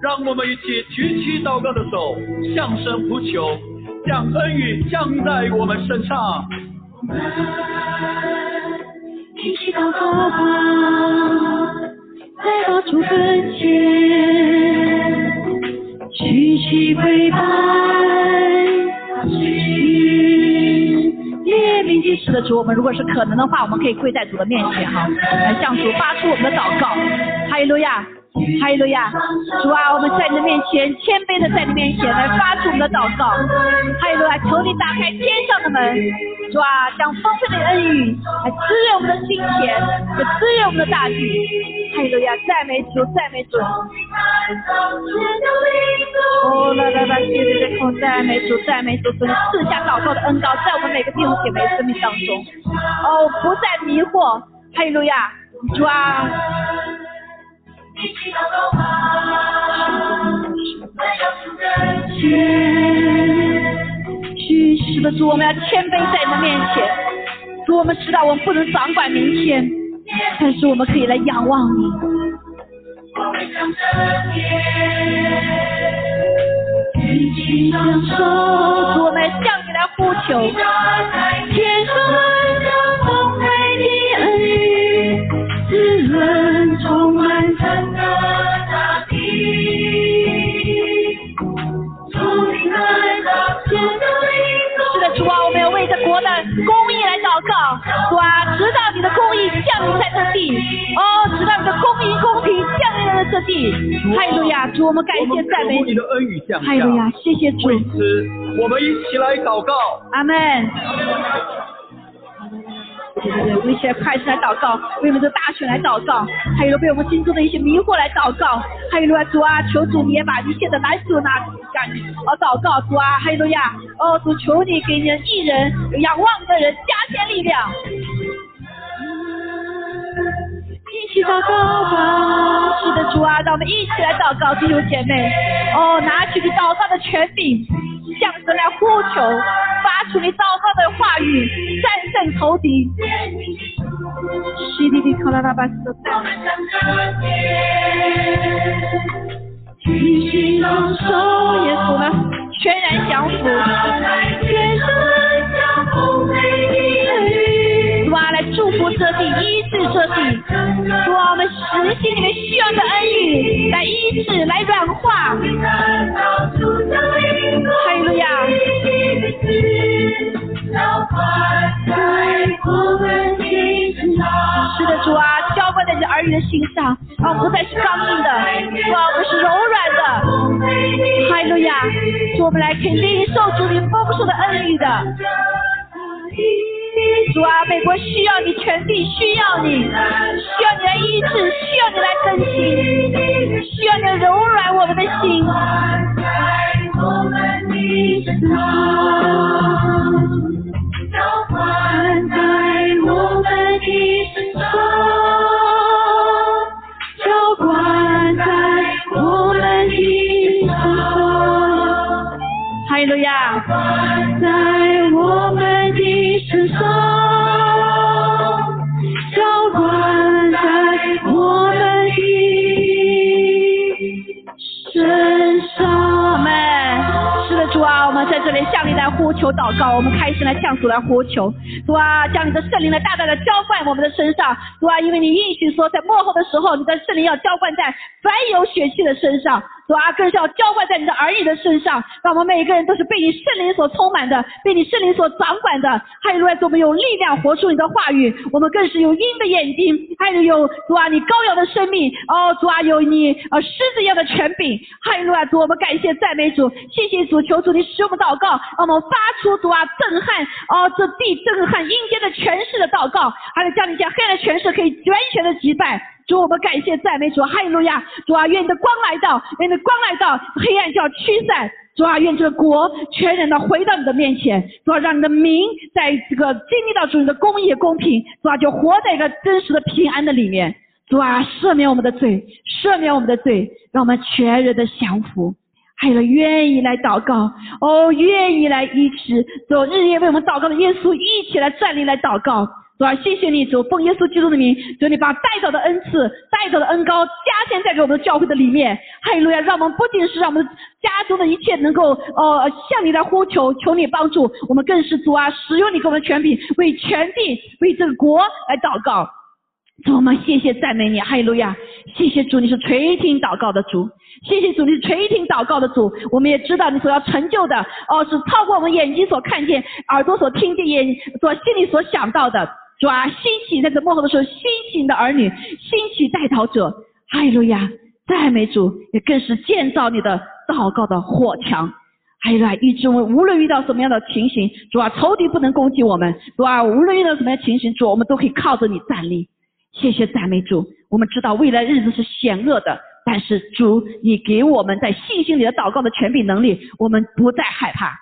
让我们一起举起祷告的手，向神呼求，将恩雨降在我们身上。我们一起祷告，来到主跟前，举起跪拜，是的，主，我们如果是可能的话，我们可以跪在主的面前哈，来向主发出我们的祷告。哈利路亚，哈利路亚，主啊，我们在你的面前谦卑的在你面前来发出我们的祷告。哈利路亚，求你打开天上的门，主啊，将丰盛的恩雨来滋润我们的心田，也滋润我们的大地。哈利路亚，赞美主，赞美主。哦，来来来，谢谢谢谢，赞美主，赞美主，主赐下祷告的恩膏，在我们每个弟兄姐妹生命当中。哦，不再迷惑，哈利路亚，主啊。虚实的主，我们要谦卑在你的面前。主，我们知道我们不能掌管明天，但是我们可以来仰望你。主，我们向你来呼求。天上要为这国的公义来祷告。主啊，直到你的公义降临在这地。哦，直到你的公义公平降临在这地。哈利路亚，主，我们感谢赞美你的恩雨降下。哈利路亚，谢谢主。为此，我们一起来祷告。阿门。对对对，我们一起来开始来祷告，为我们这大选来祷告，还有被我们心中的一些迷惑来祷告，还有主啊，求主你也把一切的难处拿干，哦祷告主啊，还有呀，哦主求你给人一人仰望的人加添力量，一起祷告吧，是的主啊，让我们一起来祷告，弟兄姐妹，哦拿起你祷告的权柄，向神来呼求，发出你祷告的话语，战胜仇敌。举起双手，耶稣呢，全然降服，天上降福美的恩雨，主啊，来祝福这地，医治彻底，主啊，我们实心里面需要的恩雨，来医治，来软化，哈利路亚。是的，主啊，浇灌在这儿女的心上，啊，不再是刚硬的，主啊，我们是柔软的。哈利路亚，主我们来肯定受主你丰盛的恩雨的。主啊，美国需要你，全地需要你，需要你来医治，需要你来更新，需要你柔软我们的心。浇灌在我们的身上，浇灌在我们的身上，哈利路亚，求祷告，我们开心来向主来呼求。主啊，将你的圣灵来大大的浇灌我们的身上。主啊，因为你应许说，在幕后的时候，你的圣灵要浇灌在凡有血气的身上。主啊，更是要浇灌在你的儿女的身上，让我们每一个人都是被你圣灵所充满的，被你圣灵所掌管的。还有，我们有力量活出你的话语，我们更是有鹰的眼睛，还有有主啊，你高扬的生命。哦，主啊，有你呃狮子一样的权柄。哈利路亚，主，我们感谢赞美主，谢谢主，求主你使我们祷告，让我们发出主啊震撼哦这地震撼阴间的权势的祷告，还有将你将黑暗的权势可以完全的击败。主，我们感谢赞美主，哈利路亚！主啊，愿你的光来到，愿你的光来到，黑暗就要驱散。主啊，愿这个国全然的回到你的面前。主啊，让你的民在这个经历到主你的公义公平，主啊，就活在一个真实的平安的里面。主啊，赦免我们的罪，赦免我们的罪，让我们全人的降服。还有愿意来祷告，哦，愿意来医治，主日夜为我们祷告的耶稣，一起来站立来祷告。主啊，谢谢你，主奉耶稣基督的名，主你把带走的恩赐、带走的恩高加添在给我们的教会的里面。哈利路亚，让我们不仅是让我们家中的一切能够呃向你来呼求，求你帮助，我们更是主啊，使用你给我们的权柄，为全地、为这个国来祷告。主，我们谢谢赞美你，哈利路亚！谢谢主，你是垂听祷告的主，谢谢主，你是垂听祷告的主。我们也知道你所要成就的，哦，是超过我们眼睛所看见、耳朵所听见、眼所心里所想到的。主啊，兴起在这幕后的时候，兴起你的儿女，兴起代祷者，哈利路亚！赞美主，也更是建造你的祷告的火墙，哈利路亚！以致我们无论遇到什么样的情形，主啊，仇敌不能攻击我们，主啊，无论遇到什么样的情形，主，我们都可以靠着你站立。谢谢赞美主，我们知道未来日子是险恶的，但是主，你给我们在信心里的祷告的权柄能力，我们不再害怕，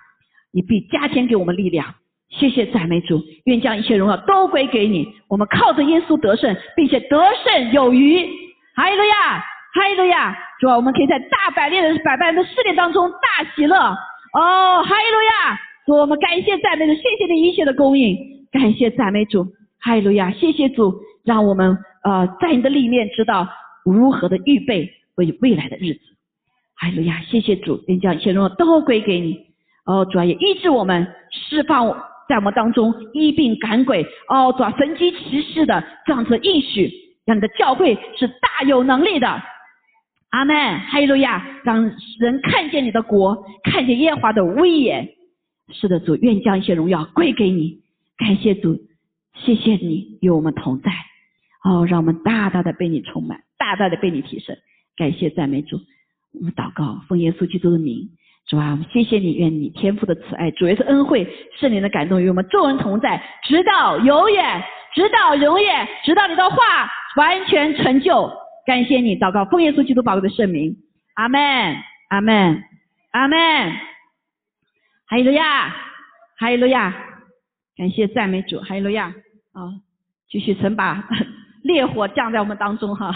你必加添给我们力量。谢谢赞美主，愿将一切荣耀都归给你。我们靠着耶稣得胜，并且得胜有余。哈利路亚，哈利路亚！主啊，我们可以在大百列的百般的试炼当中大喜乐。哦，哈利路亚！主，我们感谢赞美主，谢谢你一切的供应，感谢赞美主，哈利路亚！谢谢主，让我们呃在你的里面知道如何的预备为未来的日子。哈利路亚！谢谢主，愿将一切荣耀都归给你。哦，主啊，也医治我们，释放我。在我们当中医病赶鬼，哦，抓神机骑士的这样子应许，让你的教会是大有能力的。阿门，哈利路亚，让人看见你的国，看见耶和华的威严。是的，主，愿将一切荣耀归给你。感谢主，谢谢你与我们同在。哦，让我们大大的被你充满，大大的被你提升。感谢赞美主，我们祷告，奉耶稣基督的名。主啊，谢谢你，愿你天父的慈爱、主耶稣恩惠、圣灵的感动与我们众人同在，直到永远，直到永远，直到你的话完全成就。感谢你，祷告奉耶稣基督宝贵的圣名，阿门，阿门，阿门。哈利路亚，哈利路亚，感谢赞美主，哈利路亚。啊，继续曾把 [LAUGHS] 烈火降在我们当中哈。